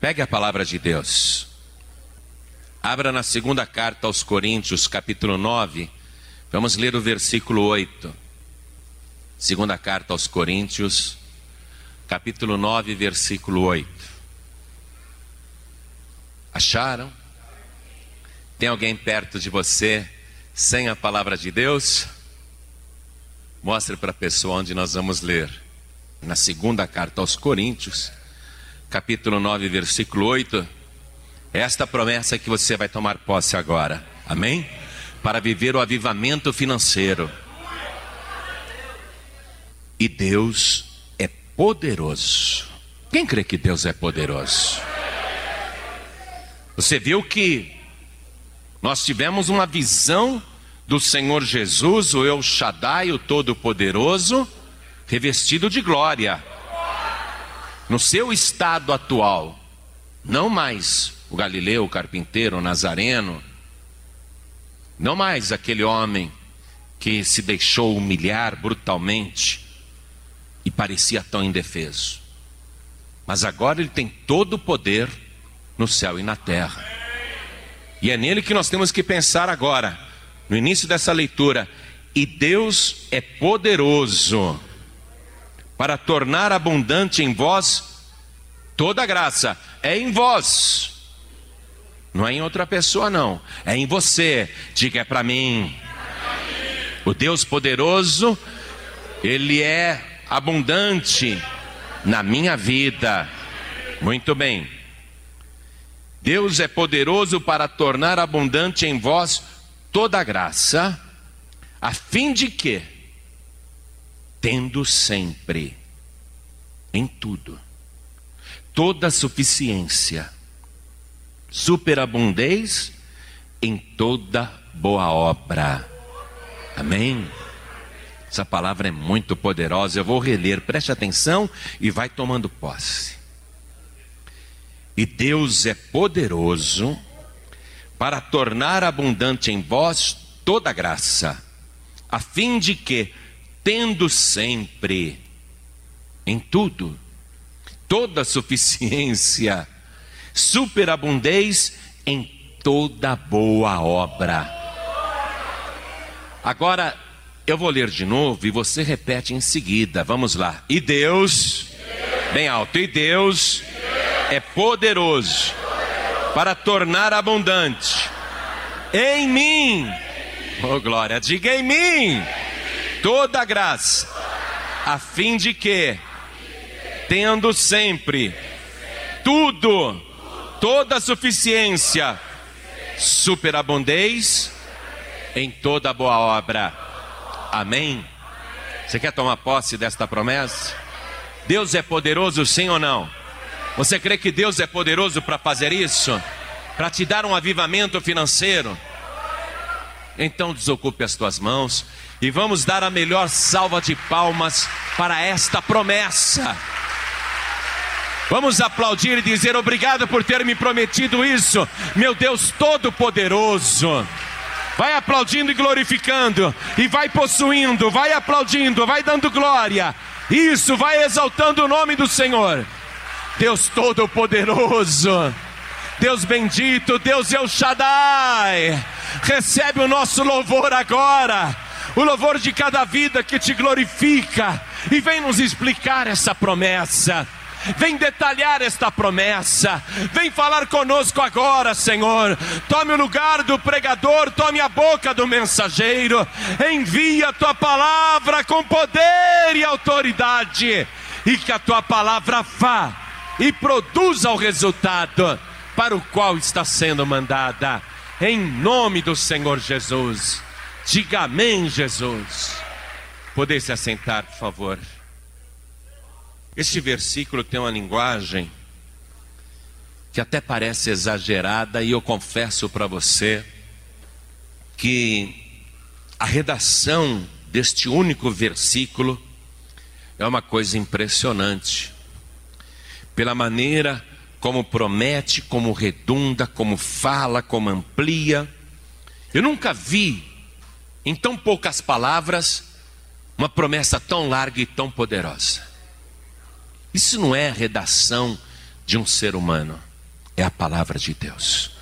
Pegue a palavra de Deus. Abra na segunda carta aos Coríntios, capítulo 9. Vamos ler o versículo 8. Segunda carta aos Coríntios, capítulo 9, versículo 8. Acharam? Tem alguém perto de você sem a palavra de Deus? Mostre para a pessoa onde nós vamos ler. Na segunda carta aos Coríntios, capítulo 9, versículo 8. Esta promessa que você vai tomar posse agora. Amém? Para viver o avivamento financeiro. E Deus é poderoso. Quem crê que Deus é poderoso? Você viu que nós tivemos uma visão do Senhor Jesus, o El Shaddai, o Todo-Poderoso, revestido de glória. No seu estado atual, não mais o Galileu, o carpinteiro, o Nazareno, não mais aquele homem que se deixou humilhar brutalmente e parecia tão indefeso. Mas agora ele tem todo o poder no céu e na terra. E é nele que nós temos que pensar agora no início dessa leitura, e Deus é poderoso para tornar abundante em vós toda graça. É em vós. Não é em outra pessoa, não. É em você. Diga é para mim. O Deus poderoso, Ele é abundante na minha vida. Muito bem. Deus é poderoso para tornar abundante em vós toda graça, a fim de que, tendo sempre, em tudo, toda suficiência, superabundez em toda boa obra. Amém? Essa palavra é muito poderosa, eu vou reler, preste atenção e vai tomando posse. E Deus é poderoso para tornar abundante em vós toda graça, a fim de que, tendo sempre, em tudo, toda suficiência, superabundez em toda boa obra. Agora, eu vou ler de novo e você repete em seguida. Vamos lá. E Deus, bem alto, e Deus é poderoso para tornar abundante em mim, oh glória, diga em mim, toda graça, a fim de que, tendo sempre tudo, toda suficiência, superabundez em toda boa obra. Amém? Você quer tomar posse desta promessa? Deus é poderoso, sim ou não? Você crê que Deus é poderoso para fazer isso? Para te dar um avivamento financeiro? Então desocupe as tuas mãos e vamos dar a melhor salva de palmas para esta promessa. Vamos aplaudir e dizer obrigado por ter me prometido isso, meu Deus Todo-Poderoso. Vai aplaudindo e glorificando, e vai possuindo, vai aplaudindo, vai dando glória. Isso, vai exaltando o nome do Senhor. Deus Todo-Poderoso, Deus bendito, Deus El Shaddai, recebe o nosso louvor agora, o louvor de cada vida que te glorifica, e vem nos explicar essa promessa. Vem detalhar esta promessa. Vem falar conosco agora, Senhor. Tome o lugar do pregador, tome a boca do mensageiro. Envia a tua palavra com poder e autoridade. E que a tua palavra vá e produza o resultado para o qual está sendo mandada. Em nome do Senhor Jesus. Diga amém, Jesus. Poder se assentar, por favor. Este versículo tem uma linguagem que até parece exagerada, e eu confesso para você que a redação deste único versículo é uma coisa impressionante pela maneira como promete, como redunda, como fala, como amplia. Eu nunca vi, em tão poucas palavras, uma promessa tão larga e tão poderosa. Isso não é redação de um ser humano. é a palavra de Deus.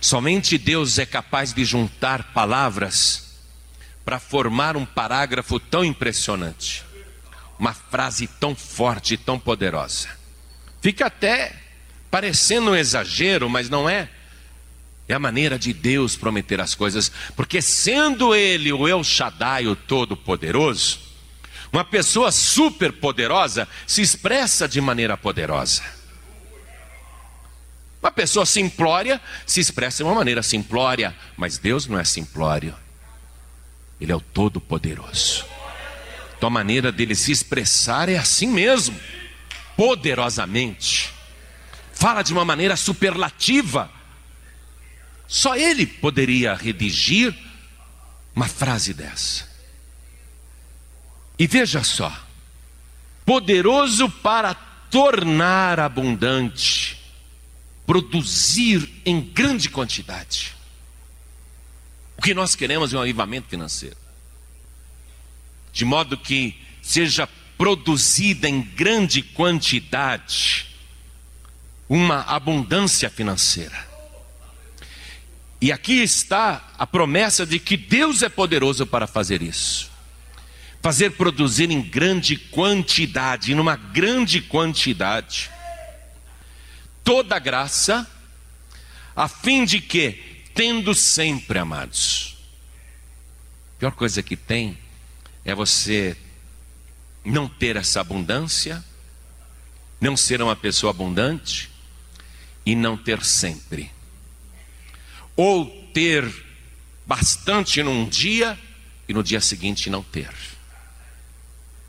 Somente Deus é capaz de juntar palavras para formar um parágrafo tão impressionante, uma frase tão forte, tão poderosa. Fica até parecendo um exagero, mas não é. É a maneira de Deus prometer as coisas, porque sendo Ele o El Shaddai, o Todo-Poderoso, uma pessoa super poderosa se expressa de maneira poderosa. Uma pessoa simplória se expressa de uma maneira simplória, mas Deus não é simplório. Ele é o Todo-Poderoso. Então a maneira dele se expressar é assim mesmo, poderosamente. Fala de uma maneira superlativa. Só ele poderia redigir uma frase dessa. E veja só: poderoso para tornar abundante produzir em grande quantidade. O que nós queremos é um avivamento financeiro, de modo que seja produzida em grande quantidade uma abundância financeira. E aqui está a promessa de que Deus é poderoso para fazer isso. Fazer produzir em grande quantidade, numa grande quantidade toda graça, a fim de que, tendo sempre, amados, a pior coisa que tem é você não ter essa abundância, não ser uma pessoa abundante e não ter sempre. Ou ter bastante num dia e no dia seguinte não ter.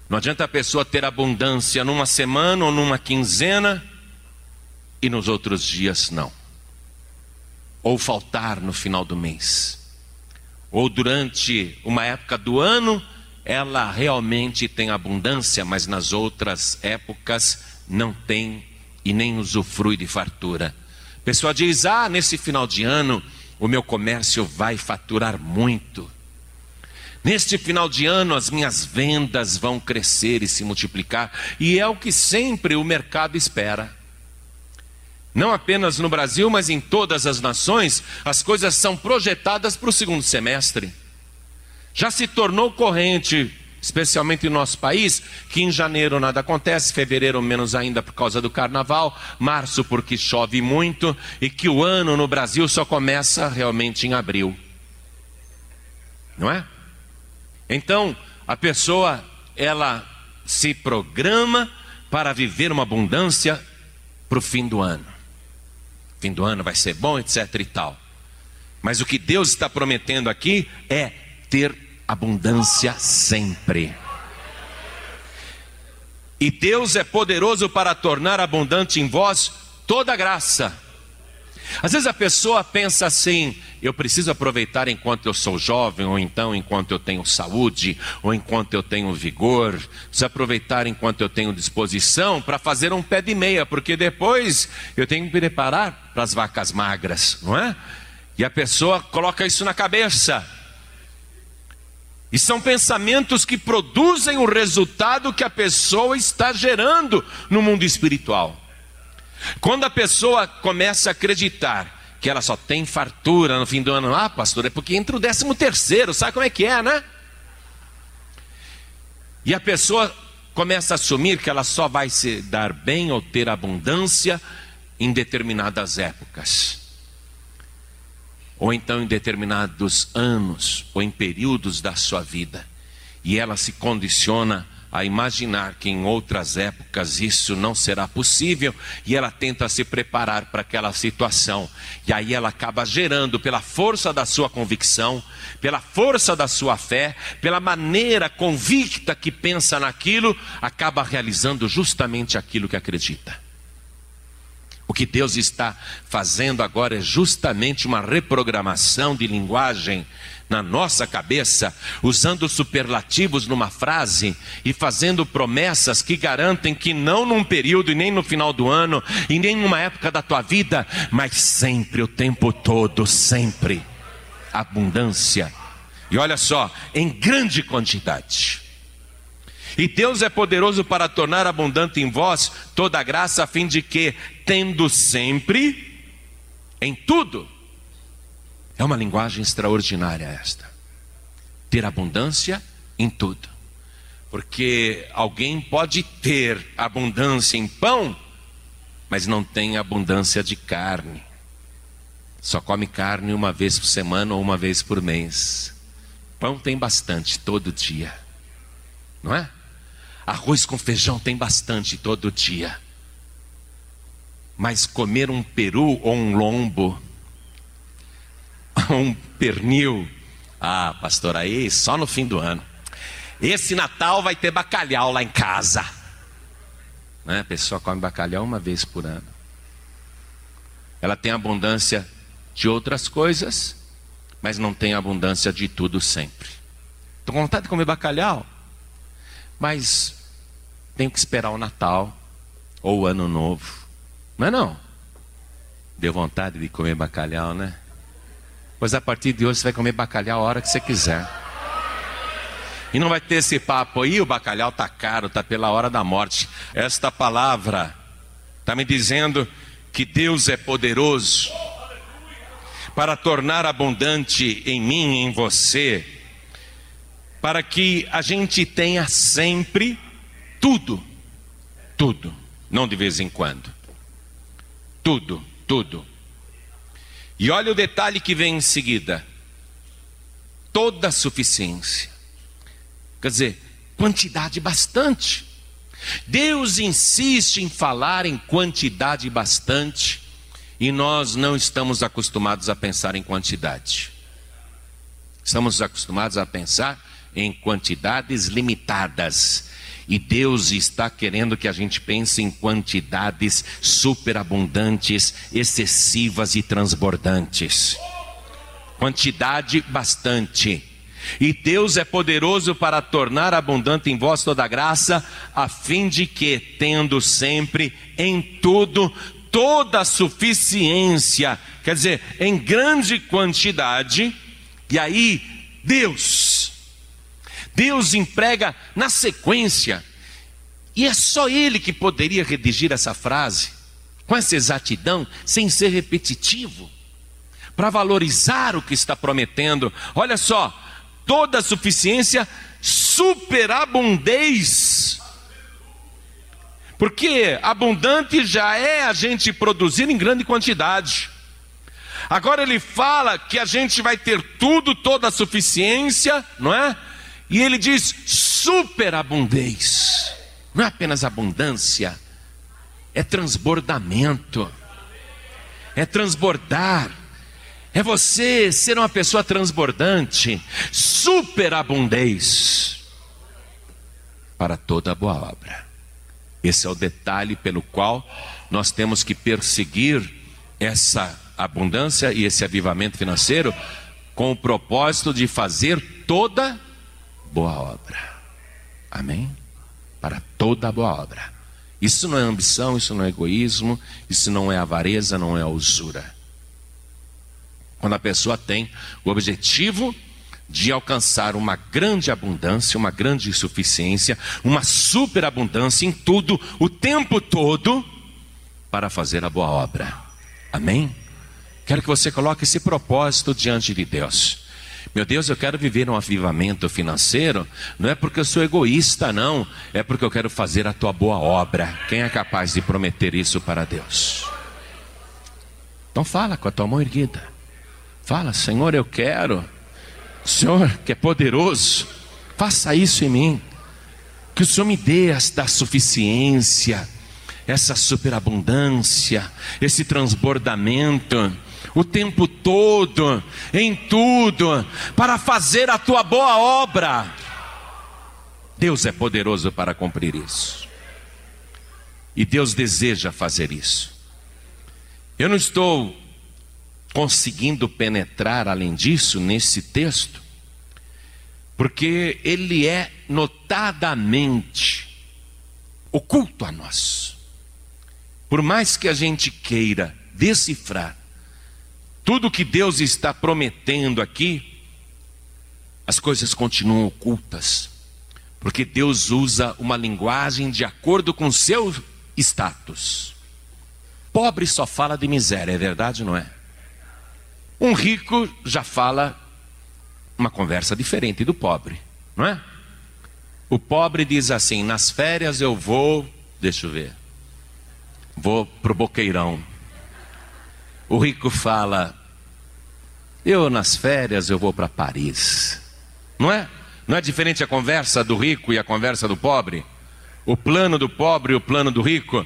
Não adianta a pessoa ter abundância numa semana ou numa quinzena e nos outros dias não. Ou faltar no final do mês. Ou durante uma época do ano, ela realmente tem abundância, mas nas outras épocas não tem e nem usufrui de fartura. Pessoa diz: Ah, nesse final de ano o meu comércio vai faturar muito. Neste final de ano as minhas vendas vão crescer e se multiplicar, e é o que sempre o mercado espera. Não apenas no Brasil, mas em todas as nações, as coisas são projetadas para o segundo semestre. Já se tornou corrente, especialmente no nosso país, que em janeiro nada acontece, fevereiro menos ainda por causa do carnaval, março porque chove muito e que o ano no Brasil só começa realmente em abril. Não é? Então, a pessoa ela se programa para viver uma abundância para o fim do ano fim do ano vai ser bom, etc e tal. Mas o que Deus está prometendo aqui é ter abundância sempre. E Deus é poderoso para tornar abundante em vós toda graça às vezes a pessoa pensa assim: eu preciso aproveitar enquanto eu sou jovem, ou então enquanto eu tenho saúde, ou enquanto eu tenho vigor, preciso aproveitar enquanto eu tenho disposição para fazer um pé de meia, porque depois eu tenho que me preparar para as vacas magras, não é? E a pessoa coloca isso na cabeça. E são pensamentos que produzem o resultado que a pessoa está gerando no mundo espiritual. Quando a pessoa começa a acreditar que ela só tem fartura no fim do ano, ah, pastor, é porque entra o décimo terceiro, sabe como é que é, né? E a pessoa começa a assumir que ela só vai se dar bem ou ter abundância em determinadas épocas. Ou então em determinados anos, ou em períodos da sua vida. E ela se condiciona a imaginar que em outras épocas isso não será possível e ela tenta se preparar para aquela situação. E aí ela acaba gerando, pela força da sua convicção, pela força da sua fé, pela maneira convicta que pensa naquilo, acaba realizando justamente aquilo que acredita. O que Deus está fazendo agora é justamente uma reprogramação de linguagem na nossa cabeça, usando superlativos numa frase e fazendo promessas que garantem que não num período e nem no final do ano e nem numa época da tua vida, mas sempre, o tempo todo, sempre. Abundância. E olha só, em grande quantidade. E Deus é poderoso para tornar abundante em vós toda a graça, a fim de que, tendo sempre, em tudo. É uma linguagem extraordinária esta. Ter abundância em tudo. Porque alguém pode ter abundância em pão, mas não tem abundância de carne. Só come carne uma vez por semana ou uma vez por mês. Pão tem bastante todo dia. Não é? Arroz com feijão tem bastante todo dia. Mas comer um peru ou um lombo, um pernil, ah, pastor, aí só no fim do ano. Esse Natal vai ter bacalhau lá em casa. Né? A pessoa come bacalhau uma vez por ano. Ela tem abundância de outras coisas, mas não tem abundância de tudo sempre. Estou com vontade de comer bacalhau, mas tenho que esperar o Natal ou o Ano Novo. Não é não? Deu vontade de comer bacalhau, né? Pois a partir de hoje você vai comer bacalhau a hora que você quiser. E não vai ter esse papo aí, o bacalhau tá caro, tá pela hora da morte. Esta palavra está me dizendo que Deus é poderoso para tornar abundante em mim, em você, para que a gente tenha sempre tudo, tudo, não de vez em quando. Tudo, tudo. E olha o detalhe que vem em seguida: toda a suficiência. Quer dizer, quantidade bastante. Deus insiste em falar em quantidade bastante e nós não estamos acostumados a pensar em quantidade. Estamos acostumados a pensar em quantidades limitadas. E Deus está querendo que a gente pense em quantidades superabundantes, excessivas e transbordantes. Quantidade bastante. E Deus é poderoso para tornar abundante em vós toda graça, a fim de que, tendo sempre em tudo toda a suficiência, quer dizer, em grande quantidade, e aí Deus Deus emprega na sequência. E é só ele que poderia redigir essa frase com essa exatidão, sem ser repetitivo, para valorizar o que está prometendo. Olha só, toda suficiência, superabundez. Porque abundante já é a gente produzir em grande quantidade. Agora ele fala que a gente vai ter tudo, toda a suficiência, não é? E ele diz superabundez. Não é apenas abundância, é transbordamento. É transbordar. É você ser uma pessoa transbordante, superabundez para toda boa obra. Esse é o detalhe pelo qual nós temos que perseguir essa abundância e esse avivamento financeiro com o propósito de fazer toda boa obra. Amém? Para toda boa obra. Isso não é ambição, isso não é egoísmo, isso não é avareza, não é usura. Quando a pessoa tem o objetivo de alcançar uma grande abundância, uma grande suficiência, uma superabundância em tudo, o tempo todo, para fazer a boa obra. Amém? Quero que você coloque esse propósito diante de Deus. Meu Deus, eu quero viver um avivamento financeiro, não é porque eu sou egoísta, não, é porque eu quero fazer a tua boa obra. Quem é capaz de prometer isso para Deus? Então fala com a tua mão erguida. Fala, Senhor, eu quero. Senhor, que é poderoso, faça isso em mim. Que o Senhor me dê esta suficiência, essa superabundância, esse transbordamento o tempo todo, em tudo, para fazer a tua boa obra. Deus é poderoso para cumprir isso. E Deus deseja fazer isso. Eu não estou conseguindo penetrar além disso nesse texto, porque ele é notadamente oculto a nós. Por mais que a gente queira decifrar, tudo que Deus está prometendo aqui, as coisas continuam ocultas, porque Deus usa uma linguagem de acordo com seu status. Pobre só fala de miséria, é verdade ou não é? Um rico já fala uma conversa diferente do pobre, não é? O pobre diz assim: nas férias eu vou, deixa eu ver, vou pro Boqueirão. O rico fala: eu nas férias eu vou para Paris, não é? Não é diferente a conversa do rico e a conversa do pobre? O plano do pobre e o plano do rico?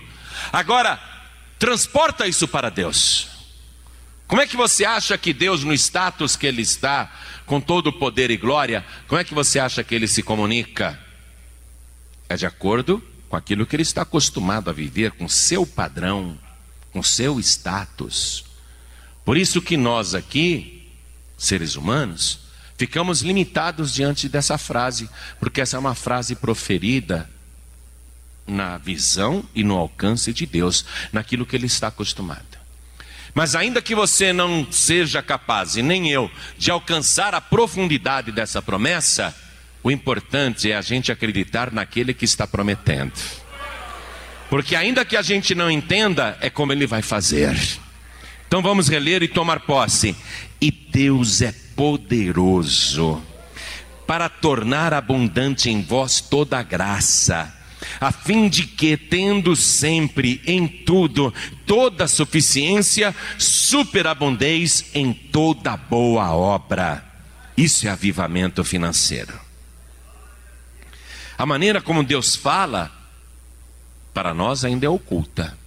Agora, transporta isso para Deus. Como é que você acha que Deus, no status que Ele está, com todo o poder e glória, como é que você acha que Ele se comunica? É de acordo com aquilo que Ele está acostumado a viver, com seu padrão, com seu status. Por isso que nós aqui, seres humanos, ficamos limitados diante dessa frase, porque essa é uma frase proferida na visão e no alcance de Deus, naquilo que ele está acostumado. Mas ainda que você não seja capaz, e nem eu, de alcançar a profundidade dessa promessa, o importante é a gente acreditar naquele que está prometendo. Porque ainda que a gente não entenda, é como ele vai fazer. Então vamos reler e tomar posse. E Deus é poderoso para tornar abundante em vós toda a graça a fim de que, tendo sempre em tudo toda suficiência, superabundeis em toda boa obra. Isso é avivamento financeiro. A maneira como Deus fala, para nós ainda é oculta,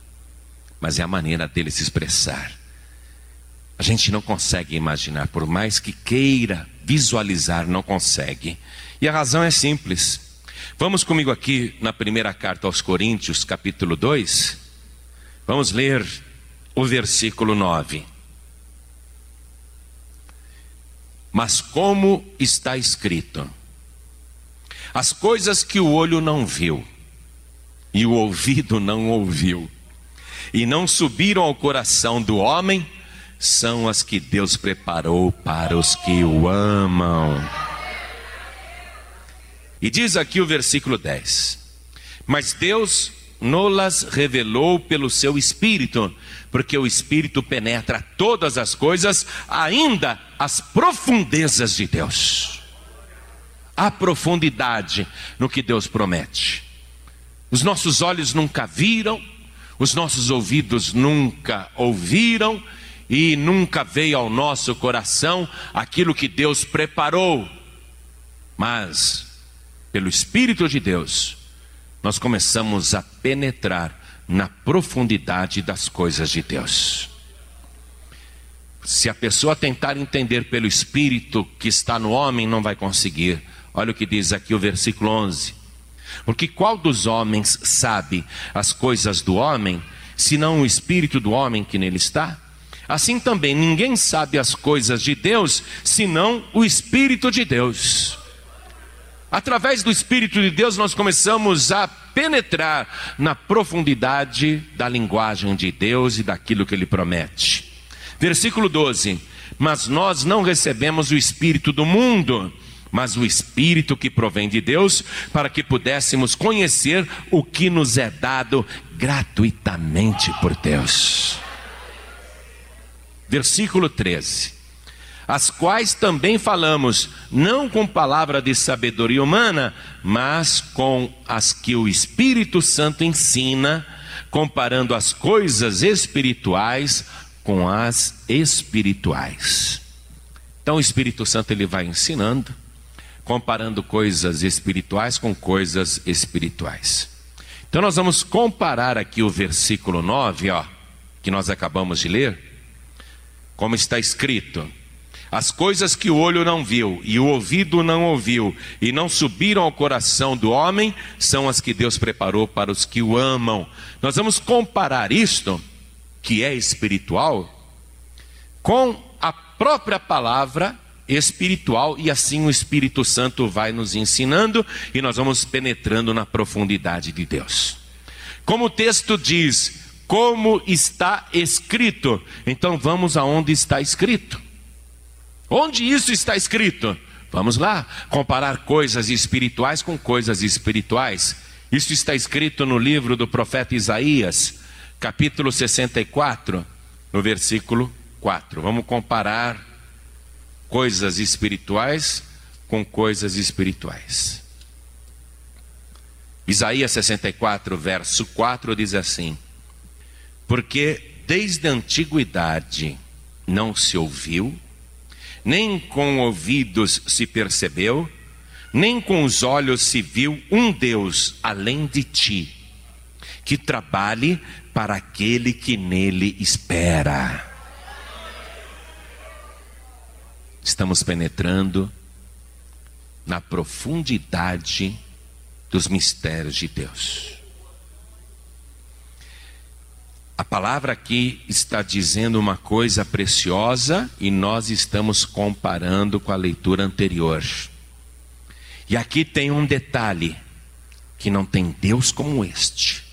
mas é a maneira dele se expressar. A gente não consegue imaginar, por mais que queira visualizar, não consegue. E a razão é simples. Vamos comigo aqui na primeira carta aos Coríntios, capítulo 2. Vamos ler o versículo 9. Mas como está escrito: As coisas que o olho não viu, e o ouvido não ouviu, e não subiram ao coração do homem, são as que Deus preparou para os que o amam. E diz aqui o versículo 10: Mas Deus nolas revelou pelo seu Espírito, porque o Espírito penetra todas as coisas, ainda as profundezas de Deus. A profundidade no que Deus promete. Os nossos olhos nunca viram, os nossos ouvidos nunca ouviram, e nunca veio ao nosso coração aquilo que Deus preparou. Mas pelo Espírito de Deus, nós começamos a penetrar na profundidade das coisas de Deus. Se a pessoa tentar entender pelo Espírito que está no homem, não vai conseguir. Olha o que diz aqui o versículo 11. Porque qual dos homens sabe as coisas do homem, senão o Espírito do homem que nele está? Assim também ninguém sabe as coisas de Deus, senão o Espírito de Deus. Através do Espírito de Deus, nós começamos a penetrar na profundidade da linguagem de Deus e daquilo que Ele promete. Versículo 12: Mas nós não recebemos o Espírito do mundo, mas o Espírito que provém de Deus, para que pudéssemos conhecer o que nos é dado gratuitamente por Deus. Versículo 13 as quais também falamos, não com palavra de sabedoria humana, mas com as que o Espírito Santo ensina, comparando as coisas espirituais com as espirituais. Então o Espírito Santo ele vai ensinando, comparando coisas espirituais com coisas espirituais. Então nós vamos comparar aqui o versículo 9, ó, que nós acabamos de ler, como está escrito: as coisas que o olho não viu e o ouvido não ouviu e não subiram ao coração do homem são as que Deus preparou para os que o amam. Nós vamos comparar isto, que é espiritual, com a própria palavra espiritual e assim o Espírito Santo vai nos ensinando e nós vamos penetrando na profundidade de Deus. Como o texto diz, como está escrito, então vamos aonde está escrito. Onde isso está escrito? Vamos lá, comparar coisas espirituais com coisas espirituais. Isso está escrito no livro do profeta Isaías, capítulo 64, no versículo 4. Vamos comparar coisas espirituais com coisas espirituais. Isaías 64, verso 4 diz assim: Porque desde a antiguidade não se ouviu, nem com ouvidos se percebeu, nem com os olhos se viu um Deus além de ti, que trabalhe para aquele que nele espera. Estamos penetrando na profundidade dos mistérios de Deus. A palavra aqui está dizendo uma coisa preciosa e nós estamos comparando com a leitura anterior. E aqui tem um detalhe: que não tem Deus como este,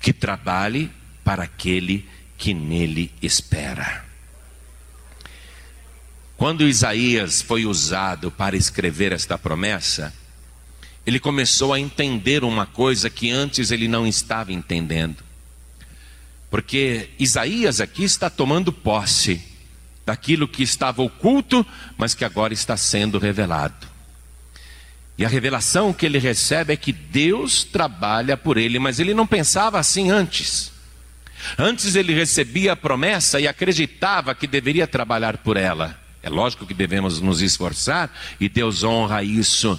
que trabalhe para aquele que nele espera. Quando Isaías foi usado para escrever esta promessa, ele começou a entender uma coisa que antes ele não estava entendendo. Porque Isaías aqui está tomando posse daquilo que estava oculto, mas que agora está sendo revelado. E a revelação que ele recebe é que Deus trabalha por ele, mas ele não pensava assim antes. Antes ele recebia a promessa e acreditava que deveria trabalhar por ela. É lógico que devemos nos esforçar e Deus honra isso.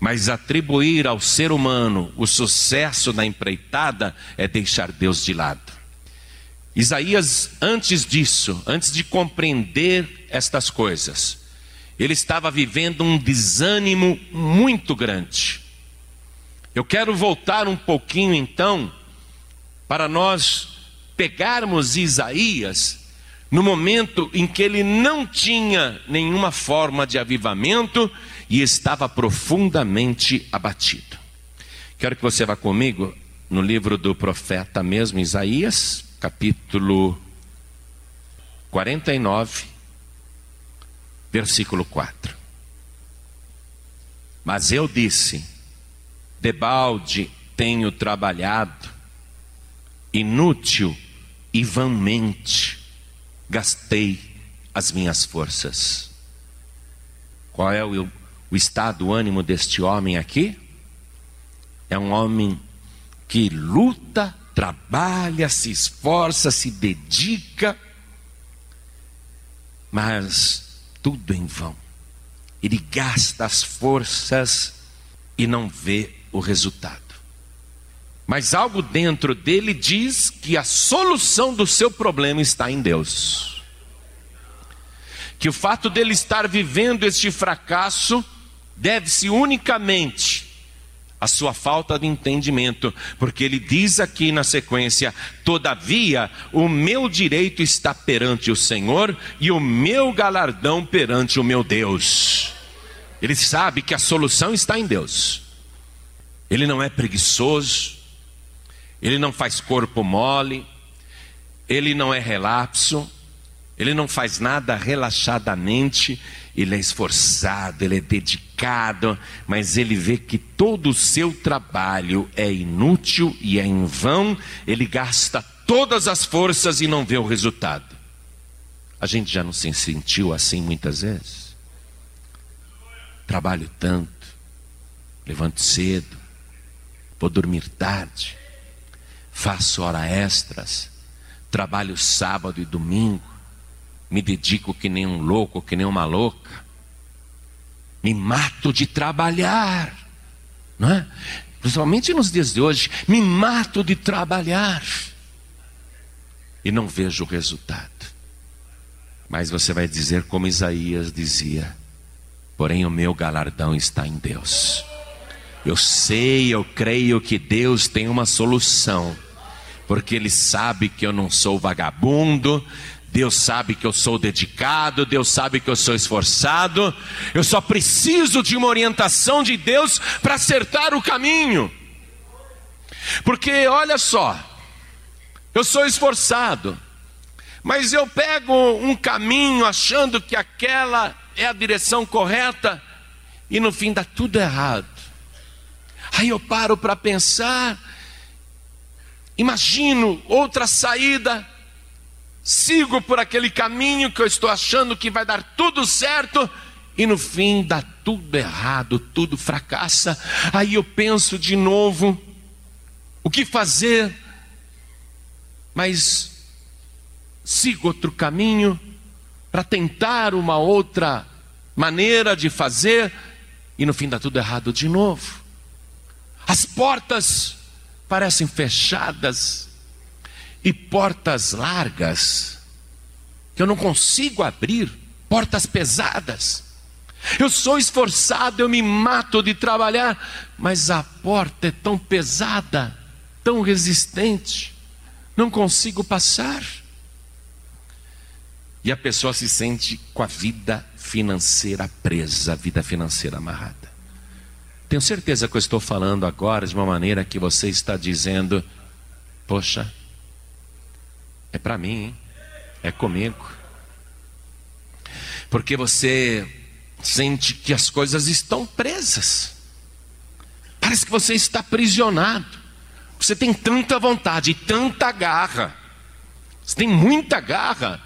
Mas atribuir ao ser humano o sucesso da empreitada é deixar Deus de lado. Isaías, antes disso, antes de compreender estas coisas, ele estava vivendo um desânimo muito grande. Eu quero voltar um pouquinho então, para nós pegarmos Isaías no momento em que ele não tinha nenhuma forma de avivamento e estava profundamente abatido. Quero que você vá comigo no livro do profeta mesmo, Isaías, capítulo 49, versículo 4. Mas eu disse: debalde tenho trabalhado, inútil e vãmente gastei as minhas forças. Qual é o, o estado, o ânimo deste homem aqui? É um homem que luta, trabalha, se esforça, se dedica, mas tudo em vão. Ele gasta as forças e não vê o resultado. Mas algo dentro dele diz que a solução do seu problema está em Deus. Que o fato dele estar vivendo este fracasso deve-se unicamente à sua falta de entendimento, porque ele diz aqui na sequência: Todavia, o meu direito está perante o Senhor e o meu galardão perante o meu Deus. Ele sabe que a solução está em Deus. Ele não é preguiçoso, ele não faz corpo mole, ele não é relapso, ele não faz nada relaxadamente, ele é esforçado, ele é dedicado, mas ele vê que todo o seu trabalho é inútil e é em vão, ele gasta todas as forças e não vê o resultado. A gente já não se sentiu assim muitas vezes? Trabalho tanto, levanto cedo, vou dormir tarde, faço hora extras, trabalho sábado e domingo, me dedico que nem um louco, que nem uma louca, me mato de trabalhar, não é? Principalmente nos dias de hoje, me mato de trabalhar e não vejo o resultado. Mas você vai dizer como Isaías dizia: porém o meu galardão está em Deus. Eu sei, eu creio que Deus tem uma solução porque Ele sabe que eu não sou vagabundo, Deus sabe que eu sou dedicado, Deus sabe que eu sou esforçado, eu só preciso de uma orientação de Deus para acertar o caminho. Porque olha só, eu sou esforçado, mas eu pego um caminho achando que aquela é a direção correta e no fim dá tudo errado. Aí eu paro para pensar, imagino outra saída sigo por aquele caminho que eu estou achando que vai dar tudo certo e no fim dá tudo errado, tudo fracassa. Aí eu penso de novo: o que fazer? Mas sigo outro caminho para tentar uma outra maneira de fazer e no fim dá tudo errado de novo. As portas parecem fechadas e portas largas que eu não consigo abrir, portas pesadas. Eu sou esforçado, eu me mato de trabalhar, mas a porta é tão pesada, tão resistente, não consigo passar. E a pessoa se sente com a vida financeira presa, a vida financeira amarrada. Tenho certeza que eu estou falando agora de uma maneira que você está dizendo: Poxa, é para mim, hein? é comigo. Porque você sente que as coisas estão presas. Parece que você está aprisionado. Você tem tanta vontade, tanta garra. Você tem muita garra.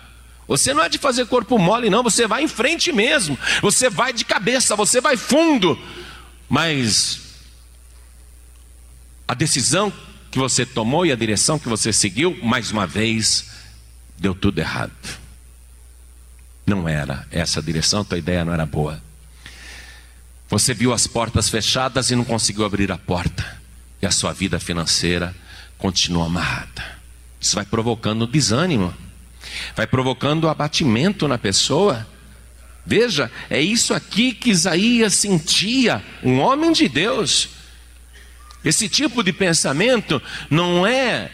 Você não é de fazer corpo mole, não. Você vai em frente mesmo. Você vai de cabeça, você vai fundo. Mas a decisão que você tomou e a direção que você seguiu, mais uma vez, deu tudo errado. Não era essa a direção, tua ideia não era boa. Você viu as portas fechadas e não conseguiu abrir a porta. E a sua vida financeira continua amarrada. Isso vai provocando desânimo, vai provocando abatimento na pessoa. Veja, é isso aqui que Isaías sentia, um homem de Deus. Esse tipo de pensamento não é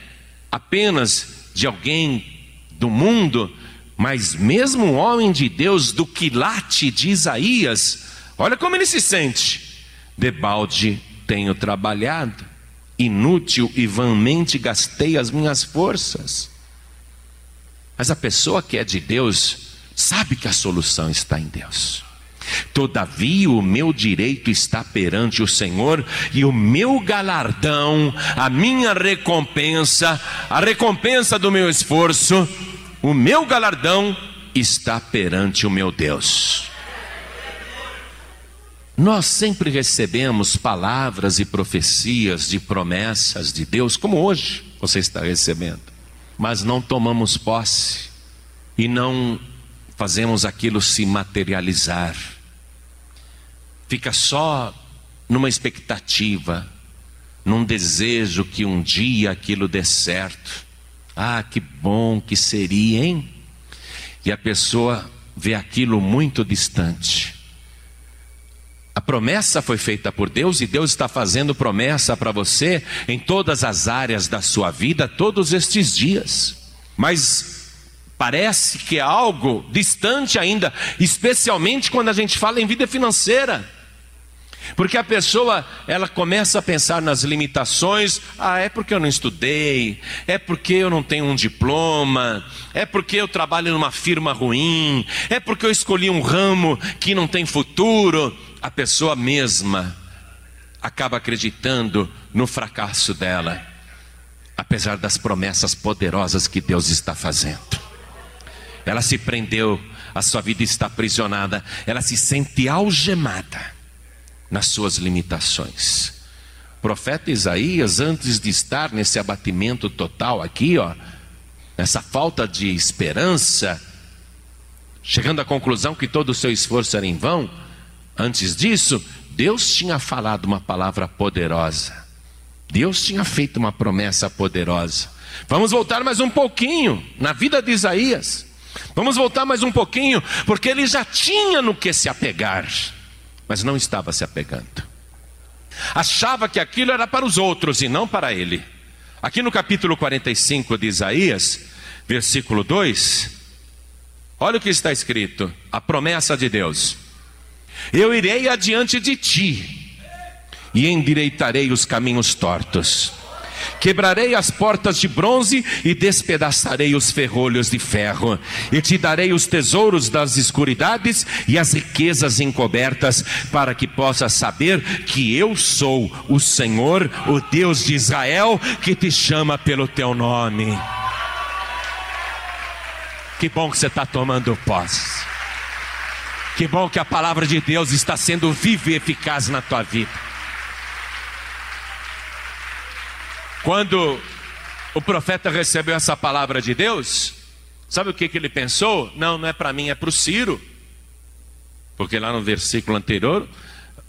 apenas de alguém do mundo, mas mesmo um homem de Deus do quilate de Isaías, olha como ele se sente. Debalde tenho trabalhado, inútil e vãmente gastei as minhas forças. Mas a pessoa que é de Deus sabe que a solução está em Deus. Todavia, o meu direito está perante o Senhor, e o meu galardão, a minha recompensa, a recompensa do meu esforço, o meu galardão está perante o meu Deus. Nós sempre recebemos palavras e profecias de promessas de Deus, como hoje você está recebendo, mas não tomamos posse e não fazemos aquilo se materializar. Fica só numa expectativa, num desejo que um dia aquilo dê certo. Ah, que bom que seria, hein? E a pessoa vê aquilo muito distante. A promessa foi feita por Deus e Deus está fazendo promessa para você em todas as áreas da sua vida todos estes dias. Mas parece que é algo distante ainda, especialmente quando a gente fala em vida financeira. Porque a pessoa, ela começa a pensar nas limitações, ah, é porque eu não estudei, é porque eu não tenho um diploma, é porque eu trabalho numa firma ruim, é porque eu escolhi um ramo que não tem futuro. A pessoa mesma acaba acreditando no fracasso dela, apesar das promessas poderosas que Deus está fazendo. Ela se prendeu, a sua vida está aprisionada, ela se sente algemada nas suas limitações. O profeta Isaías, antes de estar nesse abatimento total aqui, ó, nessa falta de esperança, chegando à conclusão que todo o seu esforço era em vão, antes disso, Deus tinha falado uma palavra poderosa. Deus tinha feito uma promessa poderosa. Vamos voltar mais um pouquinho na vida de Isaías. Vamos voltar mais um pouquinho, porque ele já tinha no que se apegar mas não estava se apegando. Achava que aquilo era para os outros e não para ele. Aqui no capítulo 45 de Isaías, versículo 2, olha o que está escrito: a promessa de Deus. Eu irei adiante de ti e endireitarei os caminhos tortos. Quebrarei as portas de bronze e despedaçarei os ferrolhos de ferro, e te darei os tesouros das escuridades e as riquezas encobertas, para que possas saber que eu sou o Senhor, o Deus de Israel, que te chama pelo teu nome. Que bom que você está tomando posse. Que bom que a palavra de Deus está sendo viva e eficaz na tua vida. Quando o profeta recebeu essa palavra de Deus, sabe o que, que ele pensou? Não, não é para mim, é para o Ciro. Porque lá no versículo anterior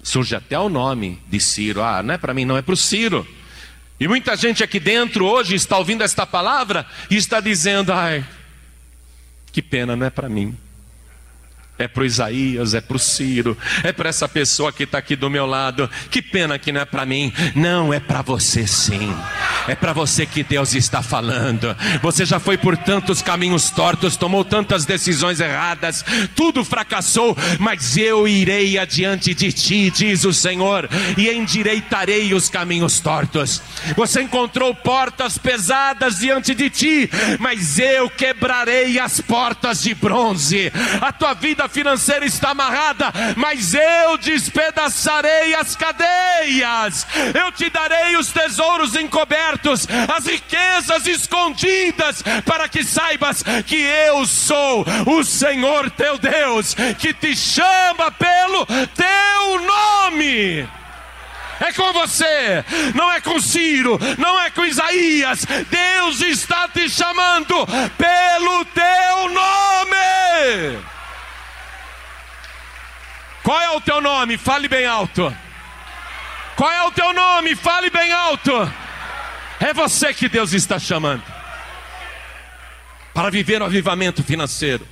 surge até o nome de Ciro. Ah, não é para mim, não, é para o Ciro. E muita gente aqui dentro hoje está ouvindo esta palavra e está dizendo: ai, que pena, não é para mim. É para o Isaías, é para o Ciro, é para essa pessoa que está aqui do meu lado. Que pena que não é para mim. Não, é para você sim. É para você que Deus está falando. Você já foi por tantos caminhos tortos, tomou tantas decisões erradas, tudo fracassou, mas eu irei adiante de ti, diz o Senhor, e endireitarei os caminhos tortos. Você encontrou portas pesadas diante de ti, mas eu quebrarei as portas de bronze. A tua vida financeira está amarrada, mas eu despedaçarei as cadeias, eu te darei os tesouros encobertos, as riquezas escondidas, para que saibas que eu sou o Senhor teu Deus, que te chama pelo teu nome é com você, não é com Ciro, não é com Isaías. Deus está te chamando pelo teu nome. Qual é o teu nome? Fale bem alto. Qual é o teu nome? Fale bem alto. É você que Deus está chamando para viver o avivamento financeiro.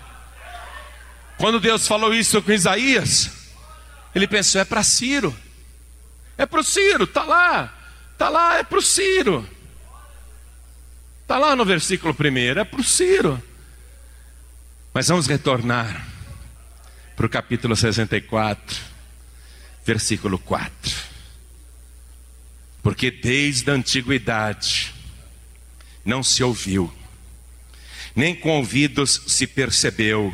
Quando Deus falou isso com Isaías, ele pensou: é para Ciro, é para o Ciro, está lá, está lá, é para o Ciro. Está lá no versículo primeiro, é para o Ciro. Mas vamos retornar para o capítulo 64, versículo 4. Porque desde a antiguidade não se ouviu, nem com ouvidos se percebeu,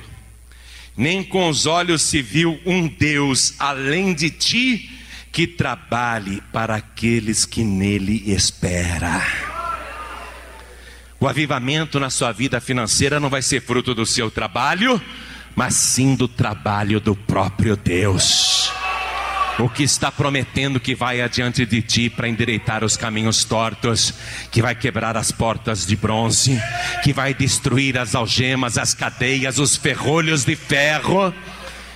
nem com os olhos se viu um Deus além de ti que trabalhe para aqueles que nele espera. O avivamento na sua vida financeira não vai ser fruto do seu trabalho, mas sim do trabalho do próprio Deus. O que está prometendo que vai adiante de ti para endireitar os caminhos tortos, que vai quebrar as portas de bronze, que vai destruir as algemas, as cadeias, os ferrolhos de ferro,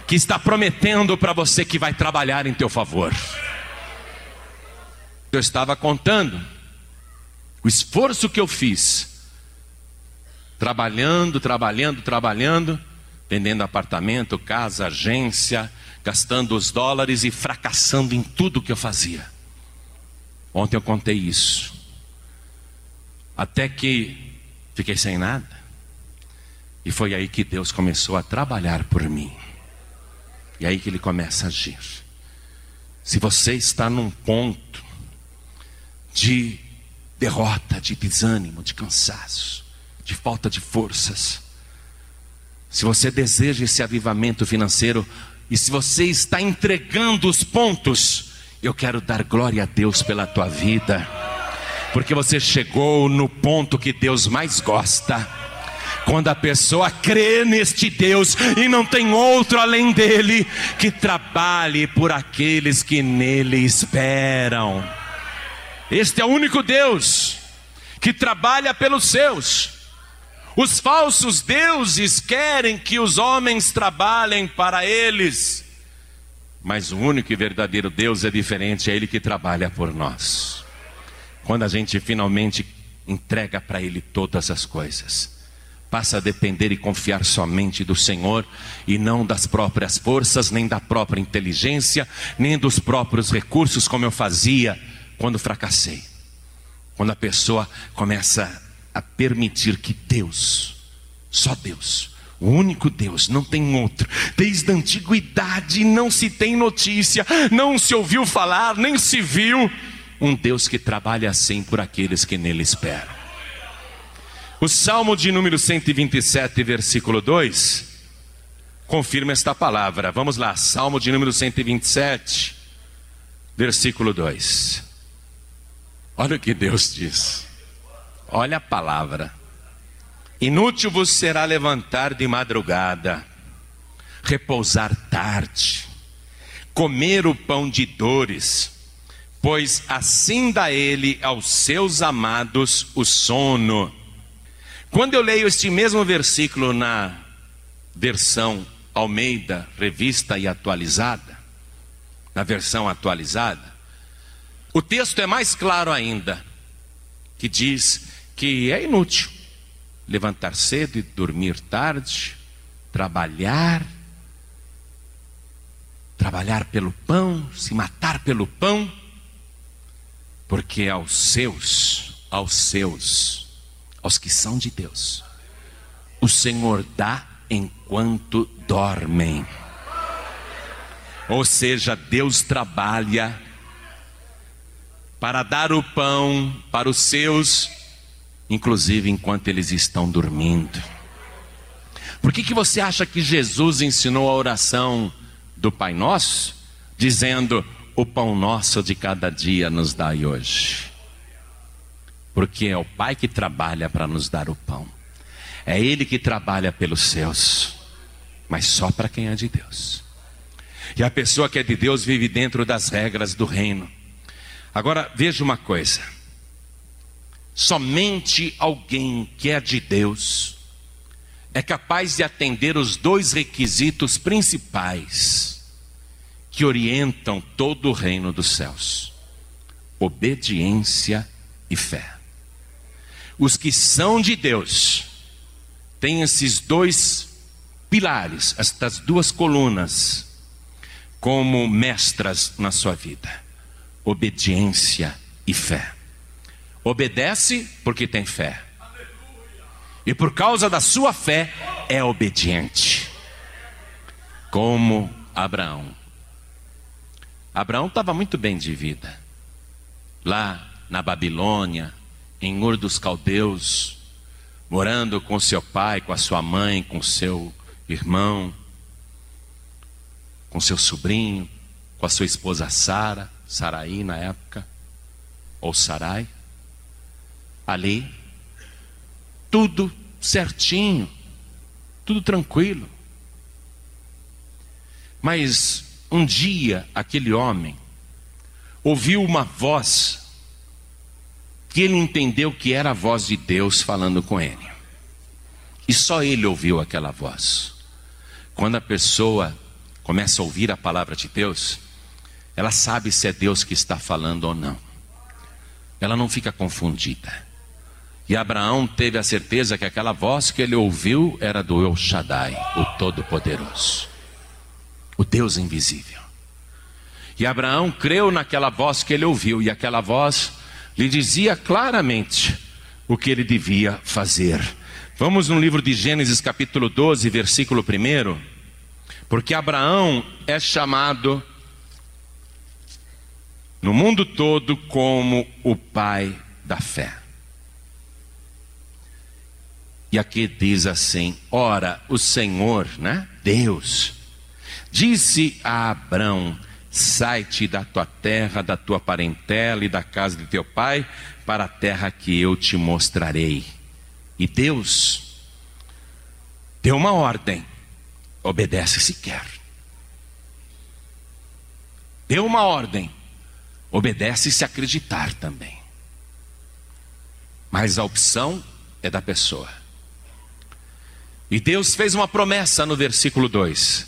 que está prometendo para você que vai trabalhar em teu favor. Eu estava contando o esforço que eu fiz, trabalhando, trabalhando, trabalhando, vendendo apartamento, casa, agência, gastando os dólares e fracassando em tudo que eu fazia. Ontem eu contei isso. Até que fiquei sem nada. E foi aí que Deus começou a trabalhar por mim. E aí que ele começa a agir. Se você está num ponto de derrota, de desânimo, de cansaço, de falta de forças, se você deseja esse avivamento financeiro e se você está entregando os pontos, eu quero dar glória a Deus pela tua vida, porque você chegou no ponto que Deus mais gosta. Quando a pessoa crê neste Deus e não tem outro além dele, que trabalhe por aqueles que nele esperam. Este é o único Deus que trabalha pelos seus. Os falsos deuses querem que os homens trabalhem para eles, mas o único e verdadeiro Deus é diferente, é Ele que trabalha por nós. Quando a gente finalmente entrega para Ele todas as coisas, passa a depender e confiar somente do Senhor e não das próprias forças, nem da própria inteligência, nem dos próprios recursos, como eu fazia quando fracassei. Quando a pessoa começa a permitir que Deus, só Deus, o único Deus, não tem outro. Desde a antiguidade não se tem notícia, não se ouviu falar, nem se viu um Deus que trabalha assim por aqueles que nele esperam. O Salmo de número 127, versículo 2, confirma esta palavra. Vamos lá, Salmo de número 127, versículo 2. Olha o que Deus diz. Olha a palavra. Inútil vos será levantar de madrugada, repousar tarde, comer o pão de dores, pois assim dá ele aos seus amados o sono. Quando eu leio este mesmo versículo na versão Almeida, revista e atualizada, na versão atualizada, o texto é mais claro ainda, que diz que é inútil levantar cedo e dormir tarde, trabalhar, trabalhar pelo pão, se matar pelo pão, porque aos seus, aos seus, aos que são de Deus, o Senhor dá enquanto dormem. Ou seja, Deus trabalha para dar o pão para os seus inclusive enquanto eles estão dormindo. Por que, que você acha que Jesus ensinou a oração do Pai Nosso, dizendo: O pão nosso de cada dia nos dai hoje? Porque é o Pai que trabalha para nos dar o pão, é Ele que trabalha pelos seus, mas só para quem é de Deus. E a pessoa que é de Deus vive dentro das regras do reino. Agora, veja uma coisa. Somente alguém que é de Deus é capaz de atender os dois requisitos principais que orientam todo o reino dos céus: obediência e fé. Os que são de Deus têm esses dois pilares, estas duas colunas, como mestras na sua vida: obediência e fé. Obedece porque tem fé. E por causa da sua fé é obediente. Como Abraão. Abraão estava muito bem de vida. Lá na Babilônia, em Ur dos Caldeus, morando com seu pai, com a sua mãe, com seu irmão, com seu sobrinho, com a sua esposa Sara, Saraí na época, ou Sarai ali, tudo certinho, tudo tranquilo. Mas um dia aquele homem ouviu uma voz que ele entendeu que era a voz de Deus falando com ele. E só ele ouviu aquela voz. Quando a pessoa começa a ouvir a palavra de Deus, ela sabe se é Deus que está falando ou não. Ela não fica confundida. E Abraão teve a certeza que aquela voz que ele ouviu era do El Shaddai, o Todo-Poderoso, o Deus invisível. E Abraão creu naquela voz que ele ouviu, e aquela voz lhe dizia claramente o que ele devia fazer. Vamos no livro de Gênesis, capítulo 12, versículo 1. Porque Abraão é chamado no mundo todo como o pai da fé. E aqui diz assim: Ora, o Senhor, né? Deus, disse a Abrão: Sai-te da tua terra, da tua parentela e da casa de teu pai, para a terra que eu te mostrarei. E Deus deu uma ordem: obedece se quer. Deu uma ordem, obedece se acreditar também. Mas a opção é da pessoa. E Deus fez uma promessa no versículo 2: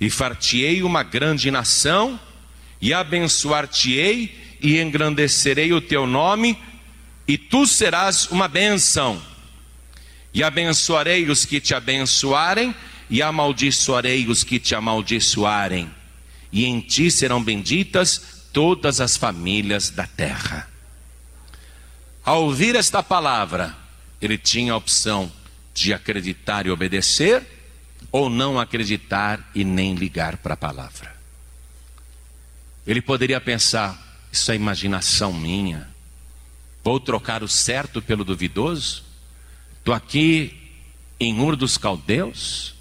E fartiei uma grande nação, e abençoar-te-ei, e engrandecerei o teu nome, e tu serás uma bênção. E abençoarei os que te abençoarem, e amaldiçoarei os que te amaldiçoarem. E em ti serão benditas todas as famílias da terra. Ao ouvir esta palavra, ele tinha a opção de acreditar e obedecer, ou não acreditar e nem ligar para a palavra. Ele poderia pensar: isso é imaginação minha, vou trocar o certo pelo duvidoso? Estou aqui em Ur dos Caldeus,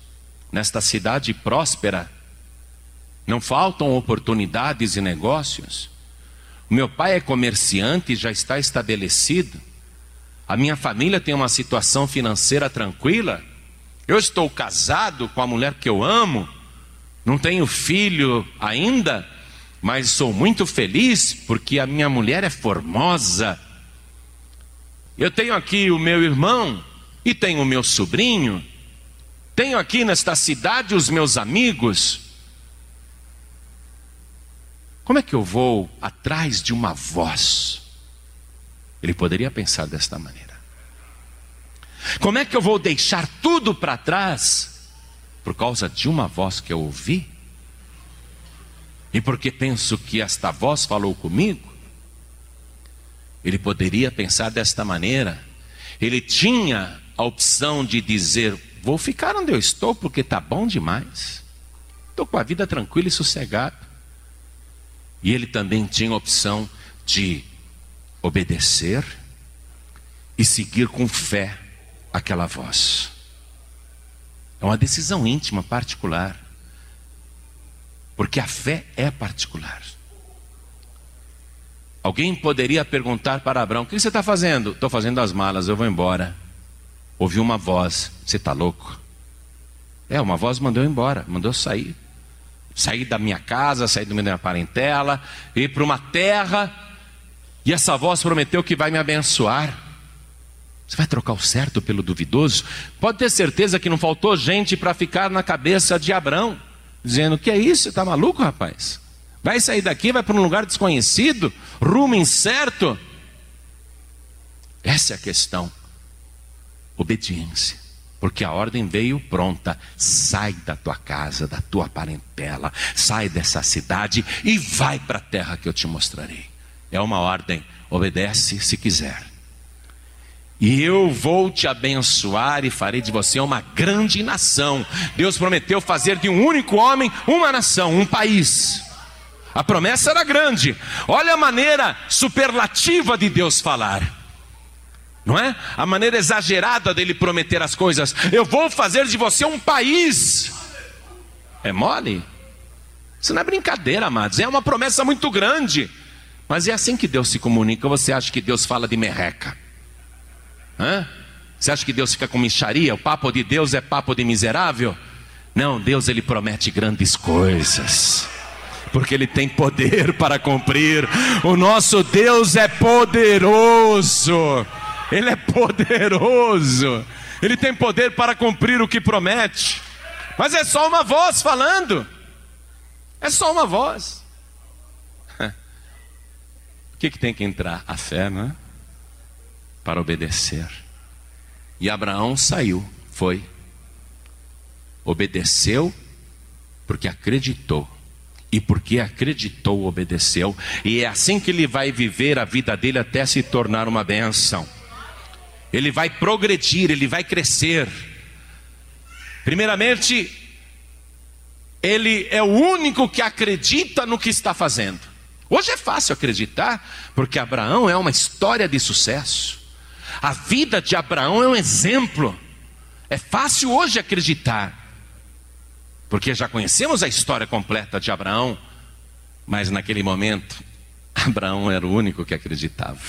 nesta cidade próspera, não faltam oportunidades e negócios. Meu pai é comerciante e já está estabelecido. A minha família tem uma situação financeira tranquila. Eu estou casado com a mulher que eu amo. Não tenho filho ainda, mas sou muito feliz porque a minha mulher é formosa. Eu tenho aqui o meu irmão e tenho o meu sobrinho. Tenho aqui nesta cidade os meus amigos. Como é que eu vou atrás de uma voz? Ele poderia pensar desta maneira. Como é que eu vou deixar tudo para trás por causa de uma voz que eu ouvi? E porque penso que esta voz falou comigo? Ele poderia pensar desta maneira. Ele tinha a opção de dizer: Vou ficar onde eu estou porque está bom demais. Estou com a vida tranquila e sossegada. E ele também tinha a opção de obedecer e seguir com fé aquela voz. É uma decisão íntima, particular. Porque a fé é particular. Alguém poderia perguntar para Abraão: O que você está fazendo? Estou fazendo as malas, eu vou embora. Ouvi uma voz: Você está louco? É, uma voz mandou embora, mandou sair. Sair da minha casa, sair da minha parentela, ir para uma terra. E essa voz prometeu que vai me abençoar. Você vai trocar o certo pelo duvidoso? Pode ter certeza que não faltou gente para ficar na cabeça de Abraão, dizendo: Que é isso? Está maluco, rapaz? Vai sair daqui, vai para um lugar desconhecido, rumo incerto. Essa é a questão. Obediência. Porque a ordem veio pronta. Sai da tua casa, da tua parentela, sai dessa cidade e vai para a terra que eu te mostrarei. É uma ordem. Obedece se quiser. E eu vou te abençoar e farei de você uma grande nação. Deus prometeu fazer de um único homem uma nação, um país. A promessa era grande. Olha a maneira superlativa de Deus falar não é? A maneira exagerada dele prometer as coisas. Eu vou fazer de você um país. É mole? Isso não é brincadeira, amados. É uma promessa muito grande. Mas é assim que Deus se comunica. Você acha que Deus fala de merreca? Hã? Você acha que Deus fica com micharia? O papo de Deus é papo de miserável? Não, Deus ele promete grandes coisas. Porque ele tem poder para cumprir. O nosso Deus é poderoso. Ele é poderoso. Ele tem poder para cumprir o que promete. Mas é só uma voz falando. É só uma voz. O que, que tem que entrar? A fé, não é? Para obedecer. E Abraão saiu, foi. Obedeceu, porque acreditou. E porque acreditou, obedeceu. E é assim que ele vai viver a vida dele até se tornar uma benção ele vai progredir, ele vai crescer. Primeiramente, ele é o único que acredita no que está fazendo. Hoje é fácil acreditar, porque Abraão é uma história de sucesso. A vida de Abraão é um exemplo. É fácil hoje acreditar, porque já conhecemos a história completa de Abraão, mas naquele momento, Abraão era o único que acreditava.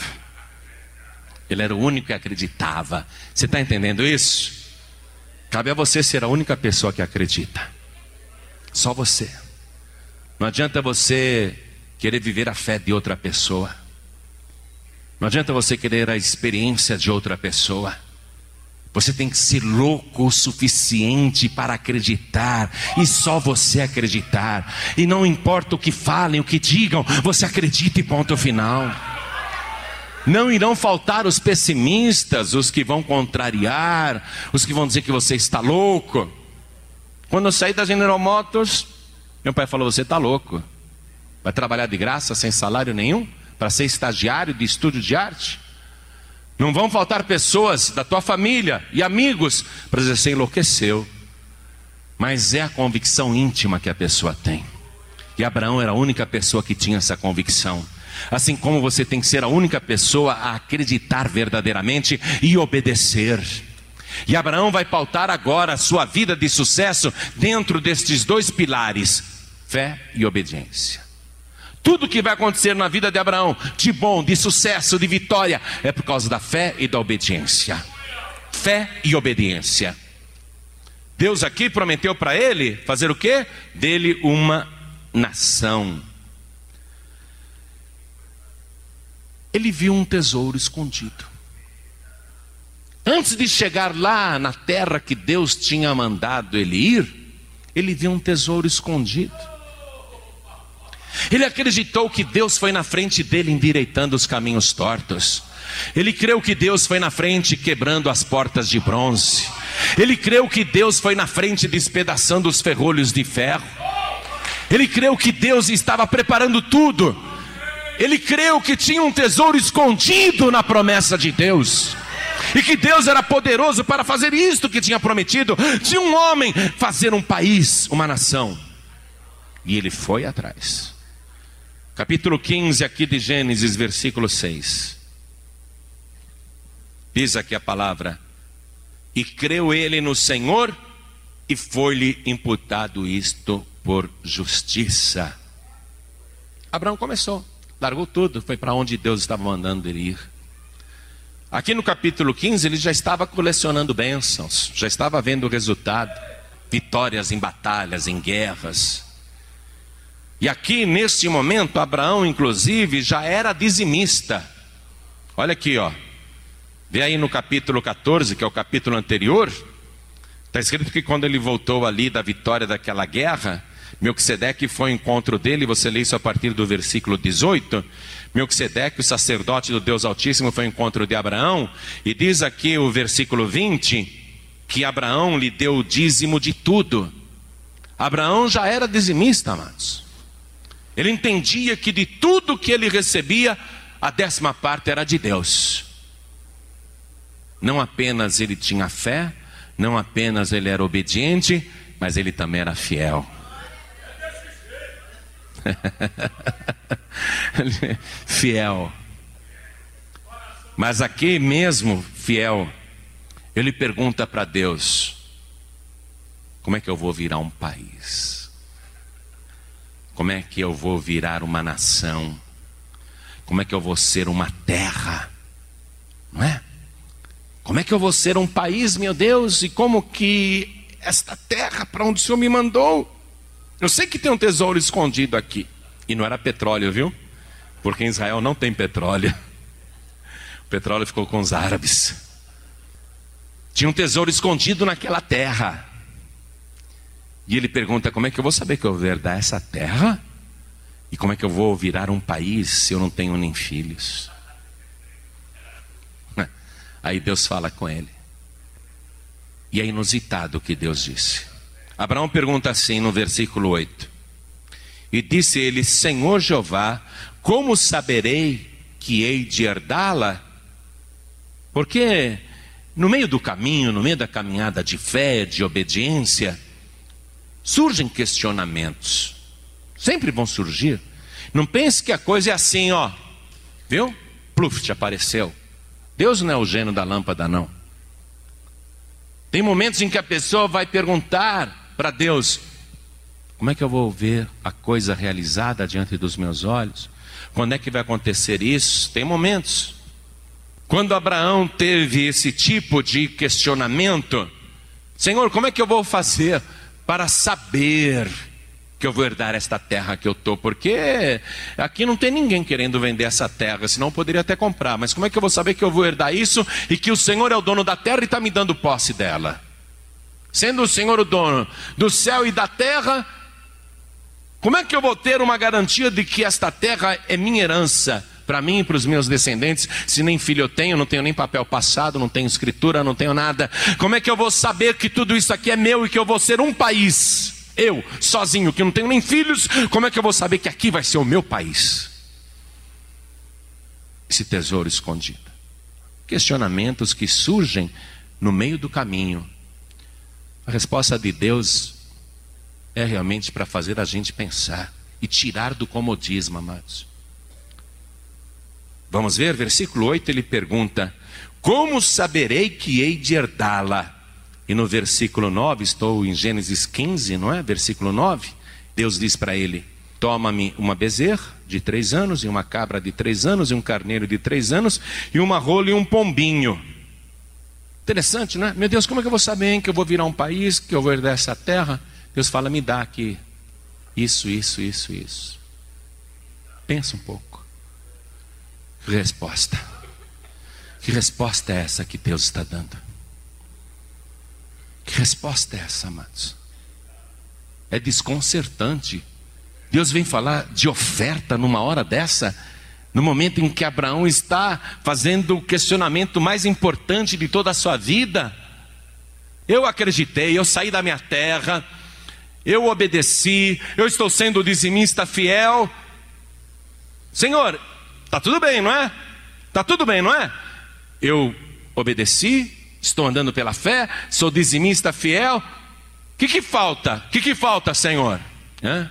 Ele era o único que acreditava. Você está entendendo isso? Cabe a você ser a única pessoa que acredita. Só você. Não adianta você querer viver a fé de outra pessoa. Não adianta você querer a experiência de outra pessoa. Você tem que ser louco o suficiente para acreditar, e só você acreditar. E não importa o que falem, o que digam, você acredita e ponto final. Não irão faltar os pessimistas, os que vão contrariar, os que vão dizer que você está louco. Quando eu saí da General Motors, meu pai falou: Você está louco. Vai trabalhar de graça, sem salário nenhum, para ser estagiário de estúdio de arte? Não vão faltar pessoas da tua família e amigos para dizer: Você enlouqueceu. Mas é a convicção íntima que a pessoa tem. E Abraão era a única pessoa que tinha essa convicção. Assim como você tem que ser a única pessoa a acreditar verdadeiramente e obedecer. E Abraão vai pautar agora a sua vida de sucesso dentro destes dois pilares: fé e obediência. Tudo que vai acontecer na vida de Abraão, de bom, de sucesso, de vitória, é por causa da fé e da obediência. Fé e obediência. Deus aqui prometeu para ele fazer o quê? Dele uma nação. Ele viu um tesouro escondido. Antes de chegar lá na terra que Deus tinha mandado ele ir, ele viu um tesouro escondido. Ele acreditou que Deus foi na frente dele endireitando os caminhos tortos. Ele creu que Deus foi na frente quebrando as portas de bronze. Ele creu que Deus foi na frente despedaçando os ferrolhos de ferro. Ele creu que Deus estava preparando tudo. Ele creu que tinha um tesouro escondido na promessa de Deus. E que Deus era poderoso para fazer isto que tinha prometido: de um homem fazer um país, uma nação. E ele foi atrás. Capítulo 15 aqui de Gênesis, versículo 6. Diz aqui a palavra: E creu ele no Senhor, e foi-lhe imputado isto por justiça. Abraão começou, largou tudo, foi para onde Deus estava mandando ele ir. Aqui no capítulo 15, ele já estava colecionando bênçãos, já estava vendo o resultado, vitórias em batalhas, em guerras. E aqui, neste momento, Abraão, inclusive, já era dizimista. Olha aqui, ó. Vê aí no capítulo 14, que é o capítulo anterior, está escrito que quando ele voltou ali da vitória daquela guerra, Melquisedeque foi ao encontro dele, você lê isso a partir do versículo 18. Melquisedeque, o sacerdote do Deus Altíssimo, foi ao encontro de Abraão, e diz aqui o versículo 20 que Abraão lhe deu o dízimo de tudo. Abraão já era dizimista, amados. Ele entendia que de tudo que ele recebia, a décima parte era de Deus. Não apenas ele tinha fé, não apenas ele era obediente, mas ele também era fiel. fiel. Mas aqui mesmo, fiel, ele pergunta para Deus: como é que eu vou virar um país? Como é que eu vou virar uma nação? Como é que eu vou ser uma terra? Não é? Como é que eu vou ser um país, meu Deus? E como que esta terra para onde o Senhor me mandou? Eu sei que tem um tesouro escondido aqui. E não era petróleo, viu? Porque em Israel não tem petróleo. O petróleo ficou com os árabes. Tinha um tesouro escondido naquela terra. E ele pergunta: como é que eu vou saber que eu vou herdar essa terra? E como é que eu vou virar um país se eu não tenho nem filhos? Aí Deus fala com ele. E é inusitado o que Deus disse. Abraão pergunta assim no versículo 8: E disse ele: Senhor Jeová, como saberei que hei de herdá-la? Porque no meio do caminho, no meio da caminhada de fé, de obediência, surgem questionamentos. Sempre vão surgir. Não pense que a coisa é assim, ó. Viu? Pluf, apareceu. Deus não é o gênio da lâmpada, não. Tem momentos em que a pessoa vai perguntar para Deus: como é que eu vou ver a coisa realizada diante dos meus olhos? Quando é que vai acontecer isso? Tem momentos. Quando Abraão teve esse tipo de questionamento, Senhor, como é que eu vou fazer para saber que eu vou herdar esta terra que eu estou, porque aqui não tem ninguém querendo vender essa terra, senão eu poderia até comprar, mas como é que eu vou saber que eu vou herdar isso e que o Senhor é o dono da terra e está me dando posse dela? Sendo o Senhor o dono do céu e da terra, como é que eu vou ter uma garantia de que esta terra é minha herança? Para mim e para os meus descendentes, se nem filho eu tenho, não tenho nem papel passado, não tenho escritura, não tenho nada. Como é que eu vou saber que tudo isso aqui é meu e que eu vou ser um país? Eu, sozinho, que não tenho nem filhos, como é que eu vou saber que aqui vai ser o meu país? Esse tesouro escondido. Questionamentos que surgem no meio do caminho. A resposta de Deus é realmente para fazer a gente pensar e tirar do comodismo, amados. Vamos ver, versículo 8 ele pergunta: Como saberei que hei de herdá-la? E no versículo 9, estou em Gênesis 15, não é? Versículo 9, Deus diz para ele: Toma-me uma bezerra de três anos, e uma cabra de três anos, e um carneiro de três anos, e uma rola e um pombinho. Interessante, né? Meu Deus, como é que eu vou saber que eu vou virar um país, que eu vou herdar essa terra? Deus fala, me dá aqui isso, isso, isso, isso. Pensa um pouco. Resposta. Que resposta é essa que Deus está dando? Que resposta é essa, amados? É desconcertante Deus vem falar de oferta numa hora dessa, no momento em que Abraão está fazendo o questionamento mais importante de toda a sua vida. Eu acreditei, eu saí da minha terra, eu obedeci, eu estou sendo dizimista fiel. Senhor, está tudo bem, não é? Está tudo bem, não é? Eu obedeci, estou andando pela fé, sou dizimista fiel. O que, que falta? O que, que falta, Senhor? Hã?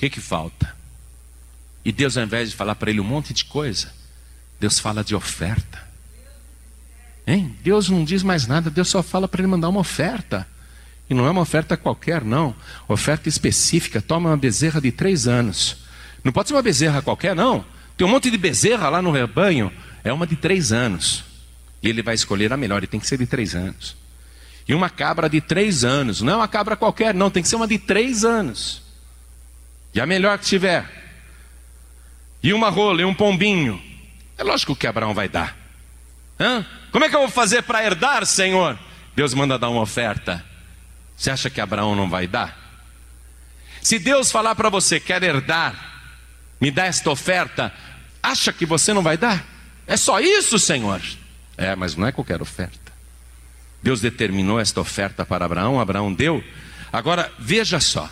que, que falta? E Deus, ao invés de falar para ele um monte de coisa, Deus fala de oferta. Hein? Deus não diz mais nada, Deus só fala para ele mandar uma oferta. E não é uma oferta qualquer, não. Oferta específica. Toma uma bezerra de três anos. Não pode ser uma bezerra qualquer, não. Tem um monte de bezerra lá no rebanho. É uma de três anos. E ele vai escolher a melhor, e tem que ser de três anos. E uma cabra de três anos. Não é uma cabra qualquer, não. Tem que ser uma de três anos. E a melhor que tiver. E uma rola e um pombinho. É lógico que Abraão vai dar. Hã? Como é que eu vou fazer para herdar, Senhor? Deus manda dar uma oferta. Você acha que Abraão não vai dar? Se Deus falar para você, quer herdar, me dá esta oferta, acha que você não vai dar? É só isso, Senhor? É, mas não é qualquer oferta. Deus determinou esta oferta para Abraão, Abraão deu. Agora, veja só.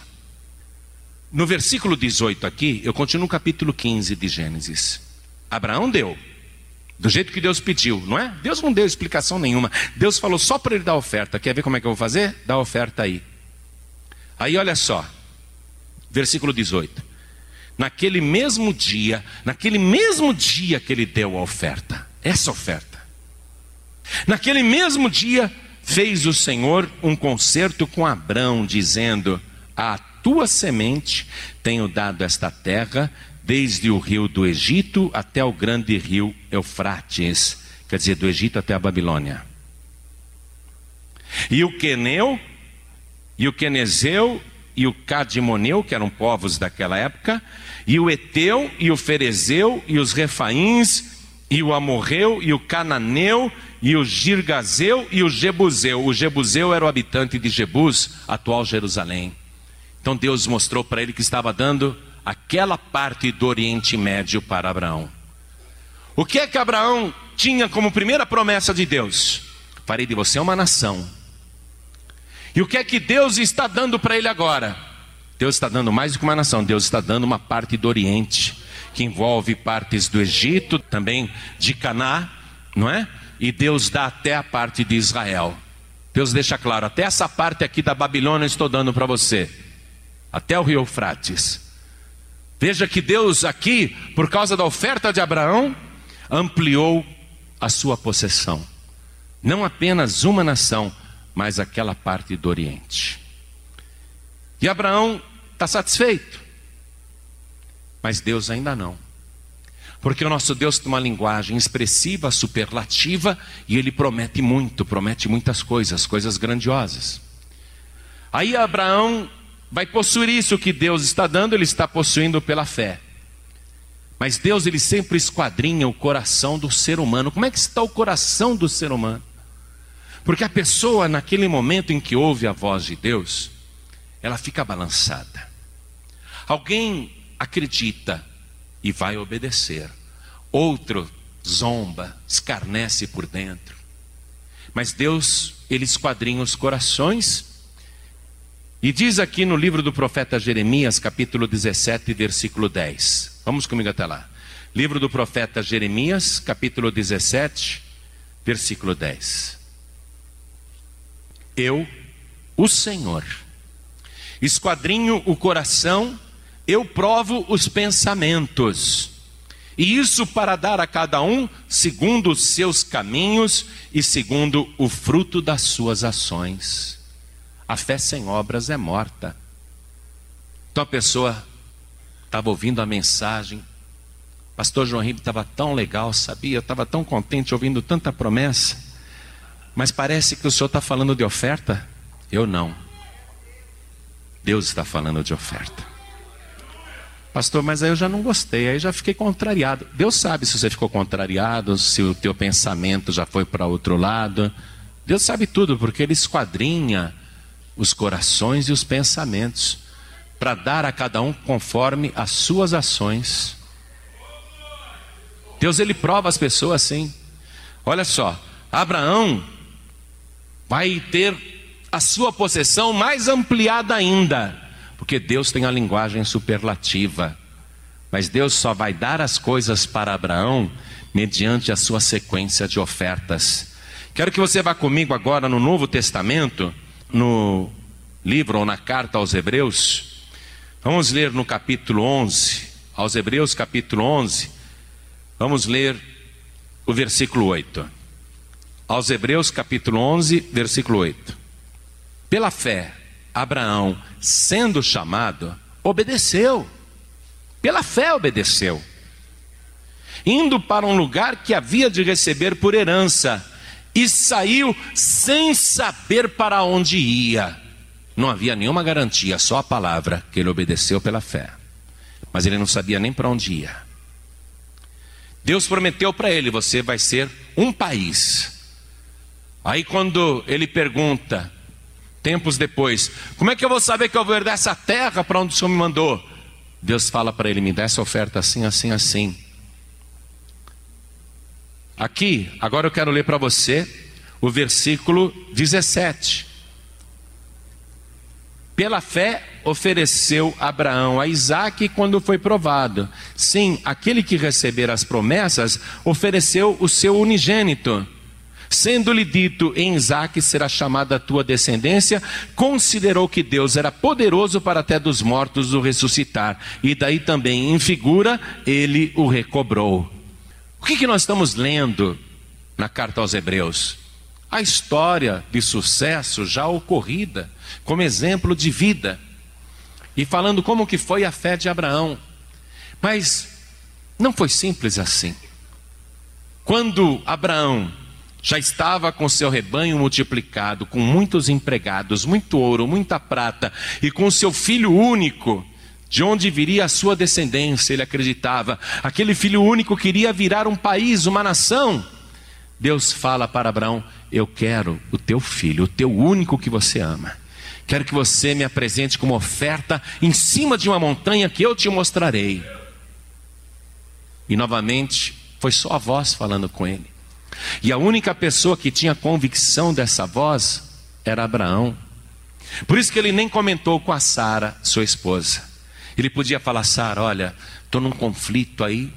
No versículo 18 aqui, eu continuo no capítulo 15 de Gênesis. Abraão deu, do jeito que Deus pediu, não é? Deus não deu explicação nenhuma. Deus falou só para ele dar oferta. Quer ver como é que eu vou fazer? Dá a oferta aí. Aí olha só, versículo 18. Naquele mesmo dia, naquele mesmo dia que ele deu a oferta, essa oferta. Naquele mesmo dia, fez o Senhor um concerto com Abraão, dizendo: A tua semente tenho dado esta terra, desde o rio do Egito até o grande rio Eufrates, quer dizer, do Egito até a Babilônia. E o Queneu, e o Quenezeu, e o Cadimoneu, que eram povos daquela época, e o Eteu, e o Ferezeu, e os Refaíns, e o Amorreu, e o Cananeu, e o Girgazeu, e o Jebuseu. O Jebuseu era o habitante de Jebus, atual Jerusalém. Então Deus mostrou para ele que estava dando aquela parte do Oriente Médio para Abraão. O que é que Abraão tinha como primeira promessa de Deus? Farei de você uma nação. E o que é que Deus está dando para ele agora? Deus está dando mais do que uma nação, Deus está dando uma parte do Oriente, que envolve partes do Egito, também de Caná, não é? E Deus dá até a parte de Israel. Deus deixa claro, até essa parte aqui da Babilônia eu estou dando para você até o rio Eufrates. Veja que Deus aqui, por causa da oferta de Abraão, ampliou a sua possessão. Não apenas uma nação, mas aquela parte do Oriente. E Abraão está satisfeito, mas Deus ainda não. Porque o nosso Deus tem uma linguagem expressiva, superlativa, e ele promete muito, promete muitas coisas, coisas grandiosas. Aí Abraão vai possuir isso que Deus está dando, ele está possuindo pela fé. Mas Deus ele sempre esquadrinha o coração do ser humano. Como é que está o coração do ser humano? Porque a pessoa naquele momento em que ouve a voz de Deus, ela fica balançada. Alguém acredita e vai obedecer. Outro zomba, escarnece por dentro. Mas Deus, ele esquadrinha os corações e diz aqui no livro do profeta Jeremias, capítulo 17, versículo 10. Vamos comigo até lá. Livro do profeta Jeremias, capítulo 17, versículo 10. Eu, o Senhor, esquadrinho o coração, eu provo os pensamentos. E isso para dar a cada um segundo os seus caminhos e segundo o fruto das suas ações. A fé sem obras é morta. Então a pessoa estava ouvindo a mensagem. Pastor João Ribeiro estava tão legal, sabia? Estava tão contente ouvindo tanta promessa. Mas parece que o senhor está falando de oferta? Eu não. Deus está falando de oferta. Pastor, mas aí eu já não gostei, aí já fiquei contrariado. Deus sabe se você ficou contrariado, se o teu pensamento já foi para outro lado. Deus sabe tudo, porque Ele esquadrinha os corações e os pensamentos para dar a cada um conforme as suas ações. Deus ele prova as pessoas assim. Olha só, Abraão vai ter a sua possessão mais ampliada ainda, porque Deus tem a linguagem superlativa. Mas Deus só vai dar as coisas para Abraão mediante a sua sequência de ofertas. Quero que você vá comigo agora no Novo Testamento, no livro ou na carta aos Hebreus. Vamos ler no capítulo 11, aos Hebreus, capítulo 11. Vamos ler o versículo 8. Aos Hebreus, capítulo 11, versículo 8. Pela fé, Abraão, sendo chamado, obedeceu. Pela fé obedeceu. Indo para um lugar que havia de receber por herança, e saiu sem saber para onde ia. Não havia nenhuma garantia, só a palavra que ele obedeceu pela fé. Mas ele não sabia nem para onde ia. Deus prometeu para ele: você vai ser um país. Aí, quando ele pergunta, tempos depois: Como é que eu vou saber que eu vou herdar essa terra para onde o Senhor me mandou? Deus fala para ele: Me dá essa oferta assim, assim, assim. Aqui, agora eu quero ler para você o versículo 17. Pela fé ofereceu Abraão a Isaac quando foi provado. Sim, aquele que receber as promessas ofereceu o seu unigênito Sendo-lhe dito em Isaac será chamada a tua descendência, considerou que Deus era poderoso para até dos mortos o ressuscitar, e daí também em figura ele o recobrou. O que, que nós estamos lendo na carta aos Hebreus? A história de sucesso já ocorrida, como exemplo de vida, e falando como que foi a fé de Abraão. Mas não foi simples assim. Quando Abraão já estava com seu rebanho multiplicado, com muitos empregados, muito ouro, muita prata, e com seu filho único, de onde viria a sua descendência, ele acreditava. Aquele filho único queria virar um país, uma nação. Deus fala para Abraão: Eu quero o teu filho, o teu único que você ama. Quero que você me apresente como oferta em cima de uma montanha que eu te mostrarei. E novamente, foi só a voz falando com ele. E a única pessoa que tinha convicção dessa voz era Abraão. Por isso que ele nem comentou com a Sara, sua esposa. Ele podia falar: Sara, olha, estou num conflito aí.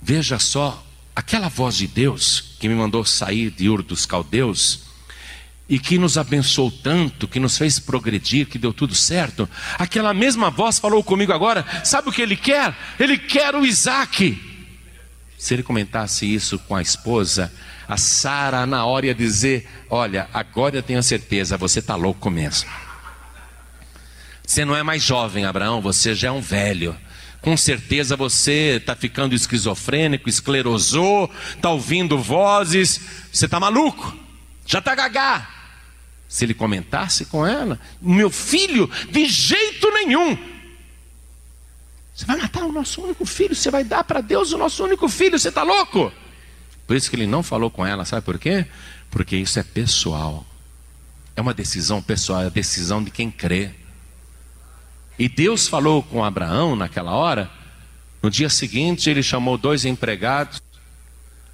Veja só, aquela voz de Deus que me mandou sair de Ur dos Caldeus e que nos abençoou tanto, que nos fez progredir, que deu tudo certo. Aquela mesma voz falou comigo agora: sabe o que ele quer? Ele quer o Isaac. Se ele comentasse isso com a esposa, a Sara, na hora, ia dizer: Olha, agora eu tenho certeza, você está louco mesmo. Você não é mais jovem, Abraão, você já é um velho. Com certeza você está ficando esquizofrênico, esclerosou, está ouvindo vozes, você está maluco, já está gagá. Se ele comentasse com ela, meu filho, de jeito nenhum, você vai matar o nosso único filho, você vai dar para Deus o nosso único filho, você está louco? Por isso que ele não falou com ela, sabe por quê? Porque isso é pessoal. É uma decisão pessoal, é a decisão de quem crê. E Deus falou com Abraão naquela hora. No dia seguinte, ele chamou dois empregados,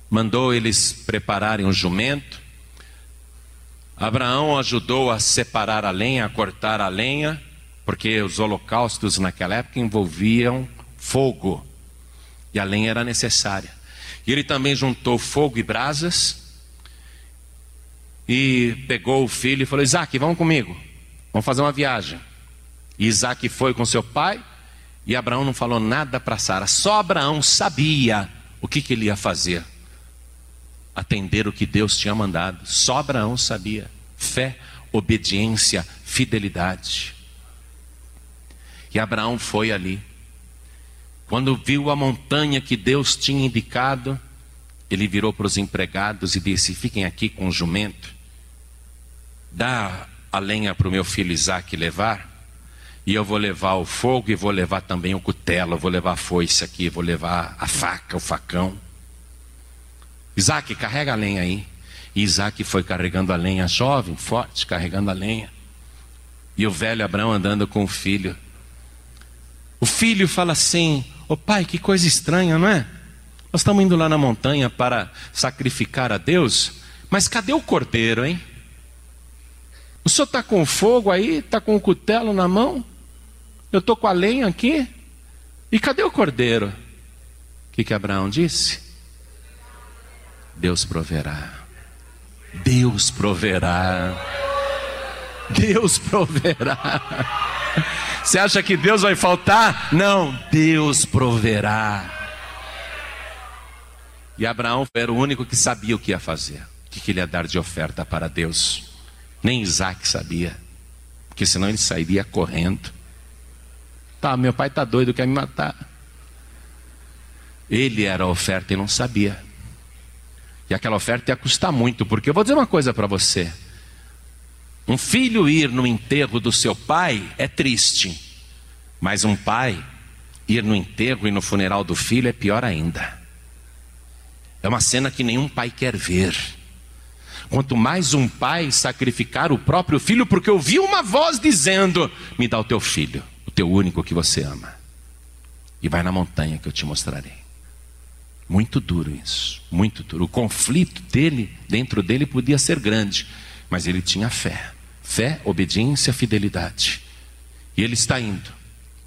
mandou eles prepararem um jumento. Abraão ajudou a separar a lenha, a cortar a lenha porque os holocaustos naquela época envolviam fogo e a lenha era necessária. E ele também juntou fogo e brasas e pegou o filho e falou: Isaac, vamos comigo, vamos fazer uma viagem. E Isaac foi com seu pai e Abraão não falou nada para Sara, só Abraão sabia o que, que ele ia fazer. Atender o que Deus tinha mandado, só Abraão sabia. Fé, obediência, fidelidade. E Abraão foi ali. Quando viu a montanha que Deus tinha indicado, ele virou para os empregados e disse: Fiquem aqui com o jumento, dá a lenha para o meu filho Isaac levar, e eu vou levar o fogo e vou levar também o cutelo, vou levar a foice aqui, vou levar a faca, o facão. Isaac, carrega a lenha aí. E Isaac foi carregando a lenha, jovem, forte, carregando a lenha. E o velho Abraão andando com o filho. O filho fala assim: Ô oh, pai, que coisa estranha, não é? Nós estamos indo lá na montanha para sacrificar a Deus, mas cadê o cordeiro, hein? O senhor está com fogo aí, está com o cutelo na mão, eu estou com a lenha aqui, e cadê o cordeiro? O que, que Abraão disse? Deus proverá. Deus proverá. Deus proverá. Você acha que Deus vai faltar? Não, Deus proverá. E Abraão era o único que sabia o que ia fazer, o que ele ia dar de oferta para Deus. Nem Isaac sabia, porque senão ele sairia correndo. Tá, meu pai está doido, quer me matar. Ele era a oferta e não sabia. E aquela oferta ia custar muito, porque eu vou dizer uma coisa para você. Um filho ir no enterro do seu pai é triste, mas um pai ir no enterro e no funeral do filho é pior ainda. É uma cena que nenhum pai quer ver. Quanto mais um pai sacrificar o próprio filho, porque ouvi uma voz dizendo: Me dá o teu filho, o teu único que você ama, e vai na montanha que eu te mostrarei. Muito duro isso, muito duro. O conflito dele, dentro dele, podia ser grande, mas ele tinha fé. Fé, obediência, fidelidade. E ele está indo.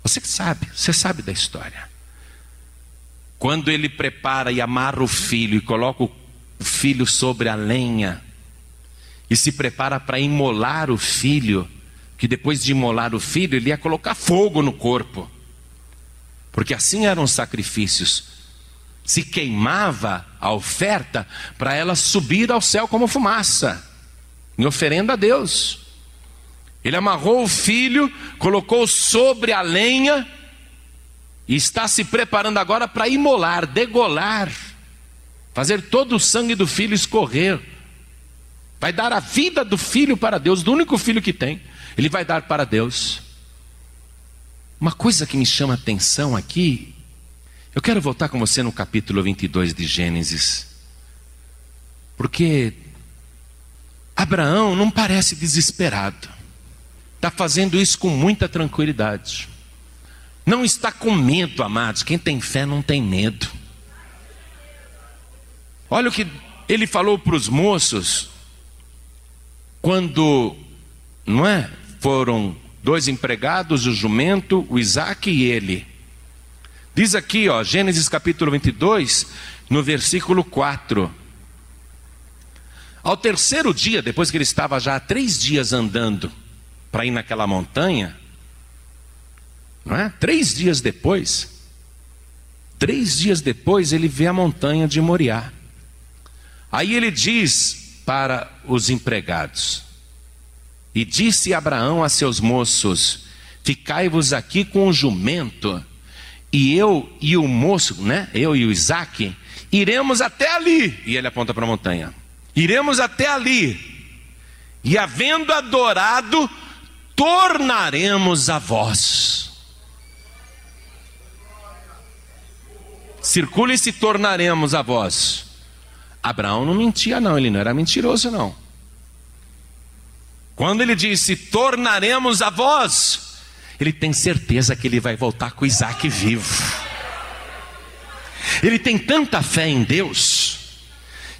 Você sabe, você sabe da história. Quando ele prepara e amarra o filho e coloca o filho sobre a lenha e se prepara para imolar o filho, que depois de imolar o filho, ele ia colocar fogo no corpo. Porque assim eram os sacrifícios se queimava a oferta para ela subir ao céu como fumaça, em oferenda a Deus. Ele amarrou o filho, colocou sobre a lenha e está se preparando agora para imolar, degolar, fazer todo o sangue do filho escorrer. Vai dar a vida do filho para Deus, do único filho que tem, ele vai dar para Deus. Uma coisa que me chama a atenção aqui eu quero voltar com você no capítulo 22 de Gênesis. Porque Abraão não parece desesperado. Está fazendo isso com muita tranquilidade. Não está com medo, amados. Quem tem fé não tem medo. Olha o que ele falou para os moços quando, não é? Foram dois empregados, o jumento, o Isaac e ele. Diz aqui, ó, Gênesis capítulo 22, no versículo 4. Ao terceiro dia, depois que ele estava já há três dias andando para ir naquela montanha, não é? Três dias depois, três dias depois ele vê a montanha de Moriá. Aí ele diz para os empregados: E disse Abraão a seus moços: Ficai-vos aqui com o jumento e eu e o moço, né? Eu e o Isaac, iremos até ali. E ele aponta para a montanha. Iremos até ali. E havendo adorado, tornaremos a vós. Circula e se tornaremos a vós. Abraão não mentia, não, ele não era mentiroso, não. Quando ele disse: Tornaremos a vós, ele tem certeza que ele vai voltar com Isaac vivo. Ele tem tanta fé em Deus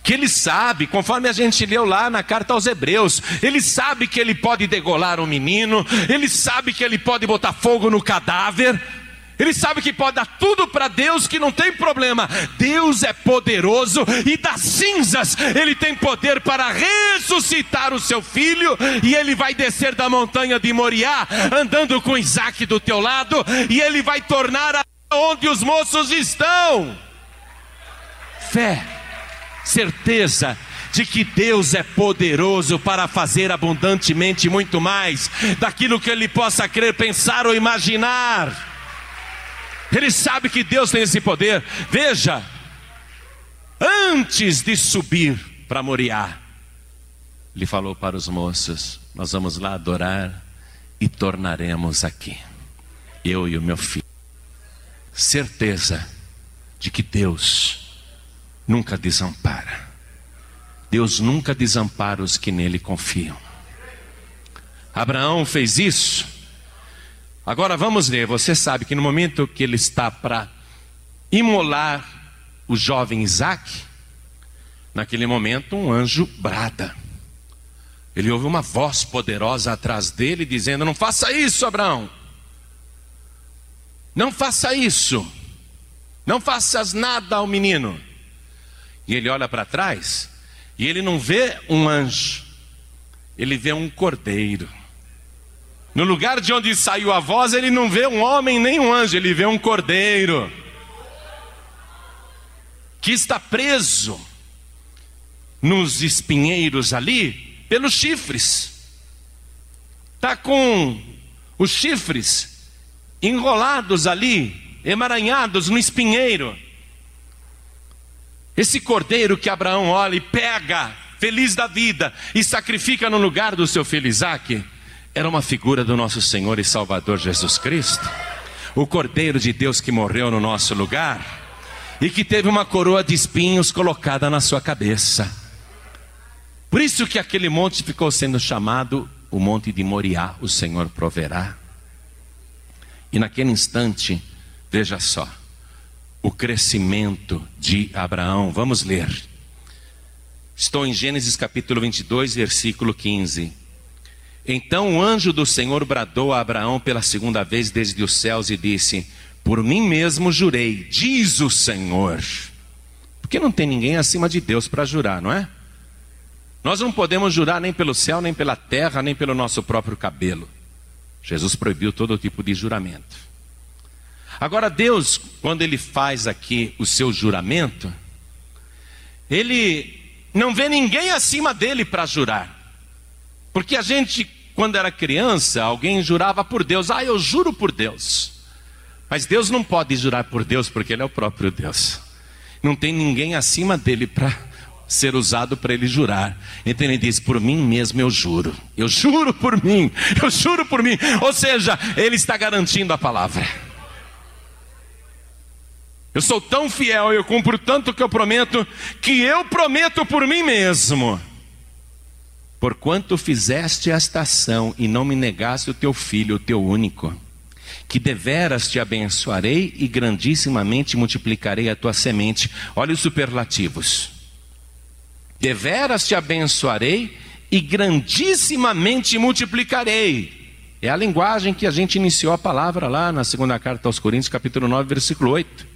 que ele sabe, conforme a gente leu lá na carta aos Hebreus, ele sabe que ele pode degolar um menino, ele sabe que ele pode botar fogo no cadáver, ele sabe que pode dar tudo para Deus, que não tem problema. Deus é poderoso e das cinzas ele tem poder para ressuscitar o seu filho. E ele vai descer da montanha de Moriá, andando com Isaac do teu lado, e ele vai tornar onde os moços estão. Fé, certeza de que Deus é poderoso para fazer abundantemente muito mais daquilo que ele possa crer, pensar ou imaginar. Ele sabe que Deus tem esse poder. Veja, antes de subir para Moriá, ele falou para os moços: Nós vamos lá adorar e tornaremos aqui, eu e o meu filho. Certeza de que Deus nunca desampara. Deus nunca desampara os que nele confiam. Abraão fez isso. Agora vamos ler. Você sabe que no momento que ele está para imolar o jovem Isaac, naquele momento um anjo brada. Ele ouve uma voz poderosa atrás dele dizendo: Não faça isso, Abraão. Não faça isso. Não faças nada ao menino. E ele olha para trás e ele não vê um anjo, ele vê um cordeiro. No lugar de onde saiu a voz, ele não vê um homem nem um anjo, ele vê um cordeiro que está preso nos espinheiros ali pelos chifres. Está com os chifres enrolados ali, emaranhados no espinheiro. Esse cordeiro que Abraão olha e pega, feliz da vida, e sacrifica no lugar do seu filho Isaac, era uma figura do nosso Senhor e Salvador Jesus Cristo. O cordeiro de Deus que morreu no nosso lugar e que teve uma coroa de espinhos colocada na sua cabeça. Por isso que aquele monte ficou sendo chamado o monte de Moriá, o Senhor proverá. E naquele instante, veja só, o crescimento de Abraão. Vamos ler. Estou em Gênesis capítulo 22, versículo 15. Então o anjo do Senhor bradou a Abraão pela segunda vez desde os céus e disse: Por mim mesmo jurei, diz o Senhor. Porque não tem ninguém acima de Deus para jurar, não é? Nós não podemos jurar nem pelo céu, nem pela terra, nem pelo nosso próprio cabelo. Jesus proibiu todo tipo de juramento. Agora, Deus, quando Ele faz aqui o seu juramento, Ele não vê ninguém acima dele para jurar. Porque a gente, quando era criança, alguém jurava por Deus. Ah, eu juro por Deus. Mas Deus não pode jurar por Deus, porque Ele é o próprio Deus. Não tem ninguém acima dele para ser usado para ele jurar. Então ele diz: Por mim mesmo eu juro, eu juro por mim, eu juro por mim. Ou seja, ele está garantindo a palavra. Eu sou tão fiel, eu cumpro tanto que eu prometo, que eu prometo por mim mesmo. Porquanto fizeste esta ação e não me negaste o teu filho, o teu único, que deveras te abençoarei e grandissimamente multiplicarei a tua semente. Olha os superlativos Deveras te abençoarei e grandissimamente multiplicarei. É a linguagem que a gente iniciou a palavra lá na segunda carta aos Coríntios, capítulo 9, versículo 8.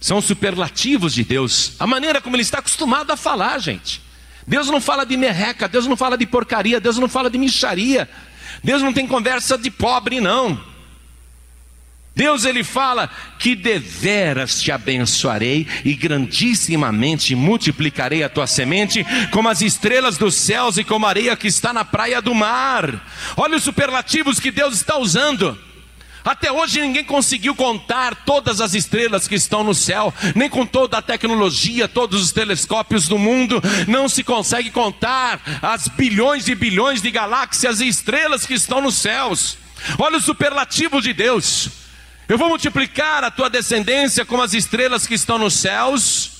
São superlativos de Deus, a maneira como Ele está acostumado a falar, gente. Deus não fala de merreca, Deus não fala de porcaria, Deus não fala de micharia, Deus não tem conversa de pobre, não. Deus ele fala que deveras te abençoarei e grandissimamente multiplicarei a tua semente como as estrelas dos céus e como a areia que está na praia do mar. Olha os superlativos que Deus está usando. Até hoje ninguém conseguiu contar todas as estrelas que estão no céu, nem com toda a tecnologia, todos os telescópios do mundo, não se consegue contar as bilhões e bilhões de galáxias e estrelas que estão nos céus. Olha os superlativos de Deus. Eu vou multiplicar a tua descendência como as estrelas que estão nos céus.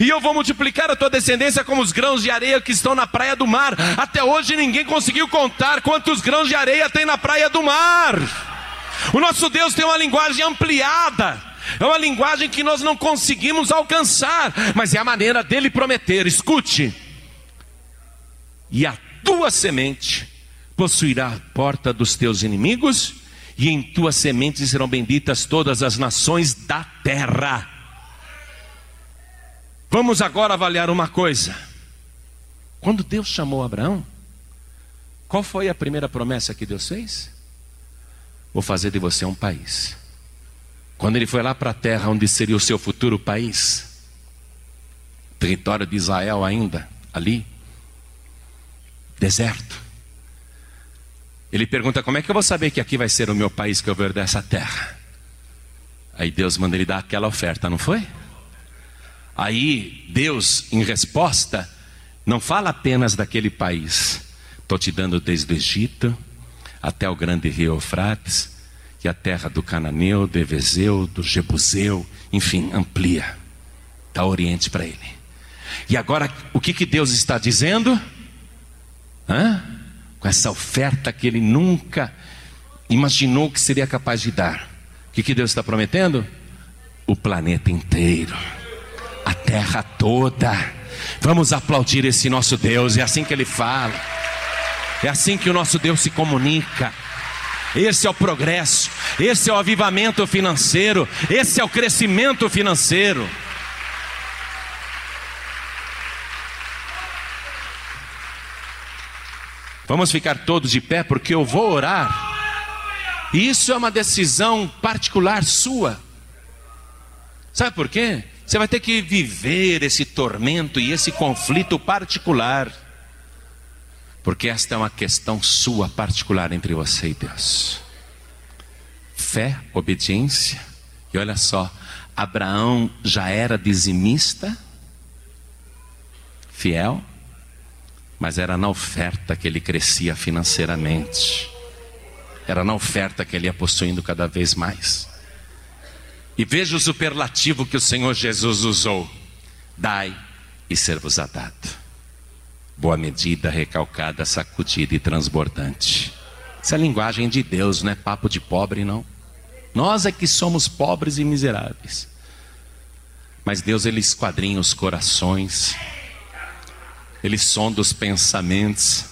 E eu vou multiplicar a tua descendência como os grãos de areia que estão na praia do mar. Até hoje ninguém conseguiu contar quantos grãos de areia tem na praia do mar. O nosso Deus tem uma linguagem ampliada. É uma linguagem que nós não conseguimos alcançar, mas é a maneira dele prometer. Escute. E a tua semente possuirá a porta dos teus inimigos e em tua semente serão benditas todas as nações da terra. Vamos agora avaliar uma coisa. Quando Deus chamou Abraão, qual foi a primeira promessa que Deus fez? Vou fazer de você um país. Quando ele foi lá para a terra onde seria o seu futuro país, território de Israel ainda, ali, deserto. Ele pergunta: Como é que eu vou saber que aqui vai ser o meu país que eu ver dessa terra? Aí Deus manda ele dar aquela oferta, não foi? Aí Deus, em resposta, não fala apenas daquele país. Estou te dando desde o Egito até o grande rio Eufrates e a terra do Cananeu, do Evezeu, do Jebuseu, enfim, amplia. Dá oriente para ele. E agora, o que, que Deus está dizendo? Hã? Com essa oferta que ele nunca imaginou que seria capaz de dar. O que, que Deus está prometendo? O planeta inteiro, a terra toda. Vamos aplaudir esse nosso Deus, é assim que ele fala, é assim que o nosso Deus se comunica. Esse é o progresso, esse é o avivamento financeiro, esse é o crescimento financeiro. Vamos ficar todos de pé porque eu vou orar. E isso é uma decisão particular sua. Sabe por quê? Você vai ter que viver esse tormento e esse conflito particular. Porque esta é uma questão sua particular entre você e Deus. Fé, obediência. E olha só, Abraão já era dizimista, fiel, mas era na oferta que ele crescia financeiramente. Era na oferta que ele ia possuindo cada vez mais. E veja o superlativo que o Senhor Jesus usou: dai e ser-vos-á dado. Boa medida, recalcada, sacudida e transbordante. Essa é a linguagem de Deus, não é papo de pobre, não. Nós é que somos pobres e miseráveis. Mas Deus, Ele esquadrinha os corações, Ele sonda os pensamentos,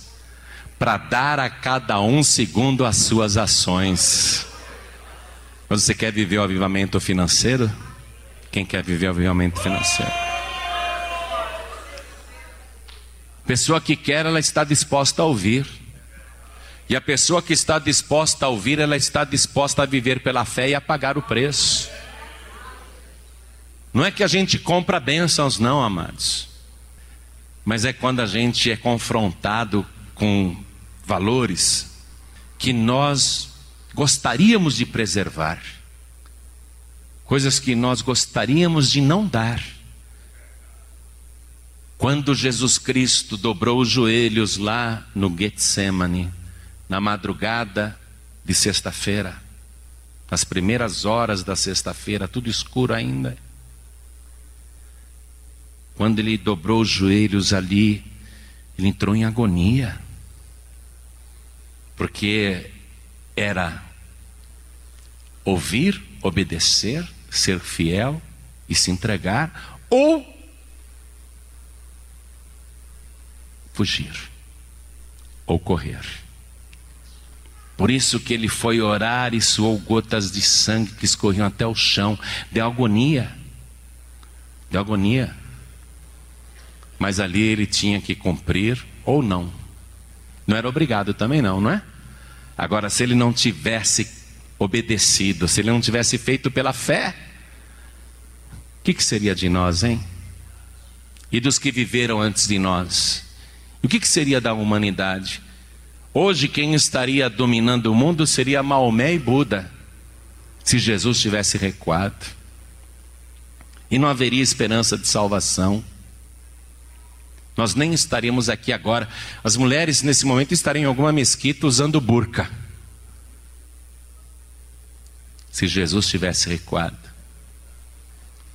para dar a cada um segundo as suas ações. Você quer viver o avivamento financeiro? Quem quer viver o avivamento financeiro? Pessoa que quer, ela está disposta a ouvir. E a pessoa que está disposta a ouvir, ela está disposta a viver pela fé e a pagar o preço. Não é que a gente compra bênçãos, não, amados. Mas é quando a gente é confrontado com valores que nós gostaríamos de preservar, coisas que nós gostaríamos de não dar. Quando Jesus Cristo dobrou os joelhos lá no Getsemane, na madrugada de sexta-feira, nas primeiras horas da sexta-feira, tudo escuro ainda. Quando ele dobrou os joelhos ali, ele entrou em agonia porque era ouvir, obedecer, ser fiel e se entregar, ou fugir, ou correr. Por isso que ele foi orar e suou gotas de sangue que escorriam até o chão, de agonia, de agonia. Mas ali ele tinha que cumprir ou não. Não era obrigado também não, não é? Agora, se ele não tivesse obedecido, se ele não tivesse feito pela fé, o que, que, seria de nós, hein? E dos que viveram antes de nós? O que, que seria da humanidade? Hoje, quem estaria dominando o mundo seria Maomé e Buda, se Jesus tivesse recuado. E não haveria esperança de salvação. Nós nem estaríamos aqui agora. As mulheres, nesse momento, estariam em alguma mesquita usando burca. Se Jesus tivesse recuado.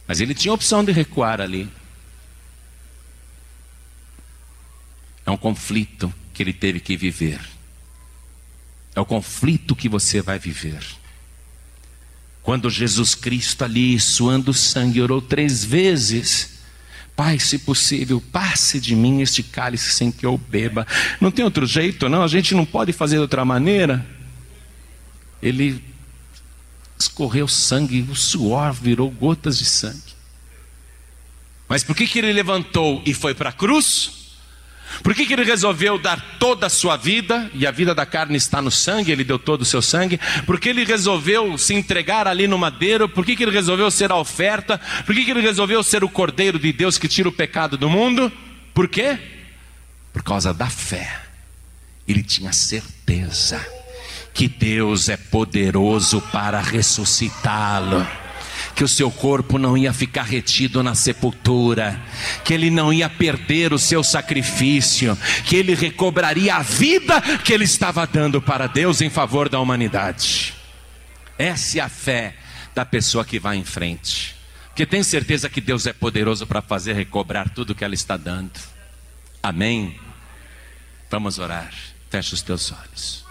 Mas ele tinha a opção de recuar ali. É um conflito que ele teve que viver. É o conflito que você vai viver. Quando Jesus Cristo ali, suando sangue, orou três vezes. Pai, se possível, passe de mim este cálice sem que eu beba. Não tem outro jeito, não? A gente não pode fazer de outra maneira. Ele escorreu sangue, o suor virou gotas de sangue. Mas por que, que ele levantou e foi para a cruz? Por que, que ele resolveu dar toda a sua vida, e a vida da carne está no sangue, ele deu todo o seu sangue? Por que ele resolveu se entregar ali no madeiro? Por que, que ele resolveu ser a oferta? Por que, que ele resolveu ser o cordeiro de Deus que tira o pecado do mundo? Por quê? Por causa da fé. Ele tinha certeza que Deus é poderoso para ressuscitá-lo. Que o seu corpo não ia ficar retido na sepultura, que ele não ia perder o seu sacrifício, que ele recobraria a vida que ele estava dando para Deus em favor da humanidade. Essa é a fé da pessoa que vai em frente, porque tem certeza que Deus é poderoso para fazer recobrar tudo que ela está dando. Amém? Vamos orar. Feche os teus olhos.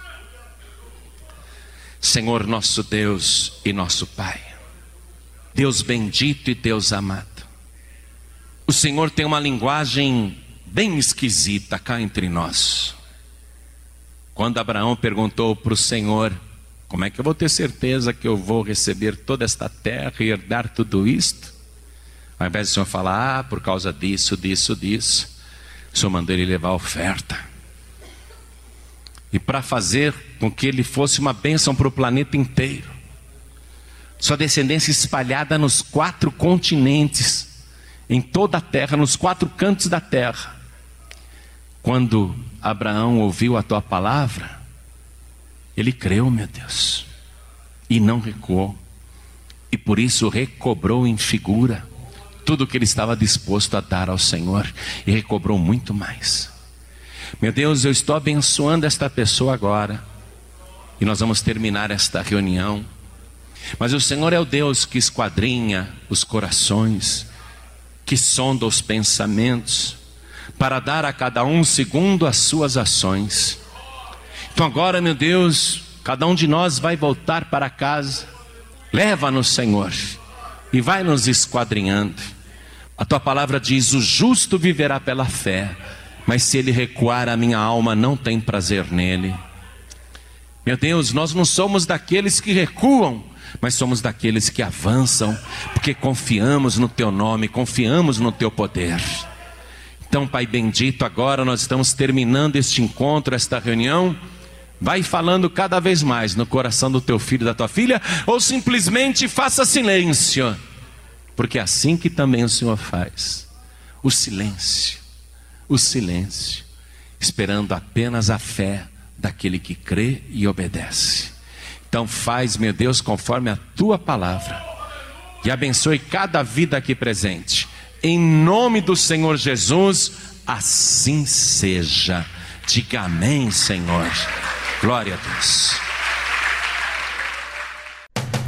Senhor nosso Deus e nosso Pai, Deus bendito e Deus amado, o Senhor tem uma linguagem bem esquisita cá entre nós. Quando Abraão perguntou para o Senhor: Como é que eu vou ter certeza que eu vou receber toda esta terra e herdar tudo isto? Ao invés do Senhor falar, ah, por causa disso, disso, disso, o Senhor mandou ele levar a oferta e para fazer com que ele fosse uma bênção para o planeta inteiro. Sua descendência espalhada nos quatro continentes, em toda a terra, nos quatro cantos da terra. Quando Abraão ouviu a tua palavra, ele creu, meu Deus, e não recuou, e por isso recobrou em figura tudo o que ele estava disposto a dar ao Senhor, e recobrou muito mais. Meu Deus, eu estou abençoando esta pessoa agora. E nós vamos terminar esta reunião. Mas o Senhor é o Deus que esquadrinha os corações, que sonda os pensamentos, para dar a cada um segundo as suas ações. Então agora, meu Deus, cada um de nós vai voltar para casa. Leva-nos, Senhor, e vai nos esquadrinhando. A tua palavra diz: o justo viverá pela fé mas se ele recuar, a minha alma não tem prazer nele. Meu Deus, nós não somos daqueles que recuam, mas somos daqueles que avançam, porque confiamos no teu nome, confiamos no teu poder. Então, Pai bendito, agora nós estamos terminando este encontro, esta reunião. Vai falando cada vez mais no coração do teu filho e da tua filha, ou simplesmente faça silêncio, porque é assim que também o Senhor faz o silêncio o silêncio, esperando apenas a fé daquele que crê e obedece. Então faz, meu Deus, conforme a tua palavra. E abençoe cada vida aqui presente. Em nome do Senhor Jesus, assim seja. Diga amém, Senhor. Glória a Deus.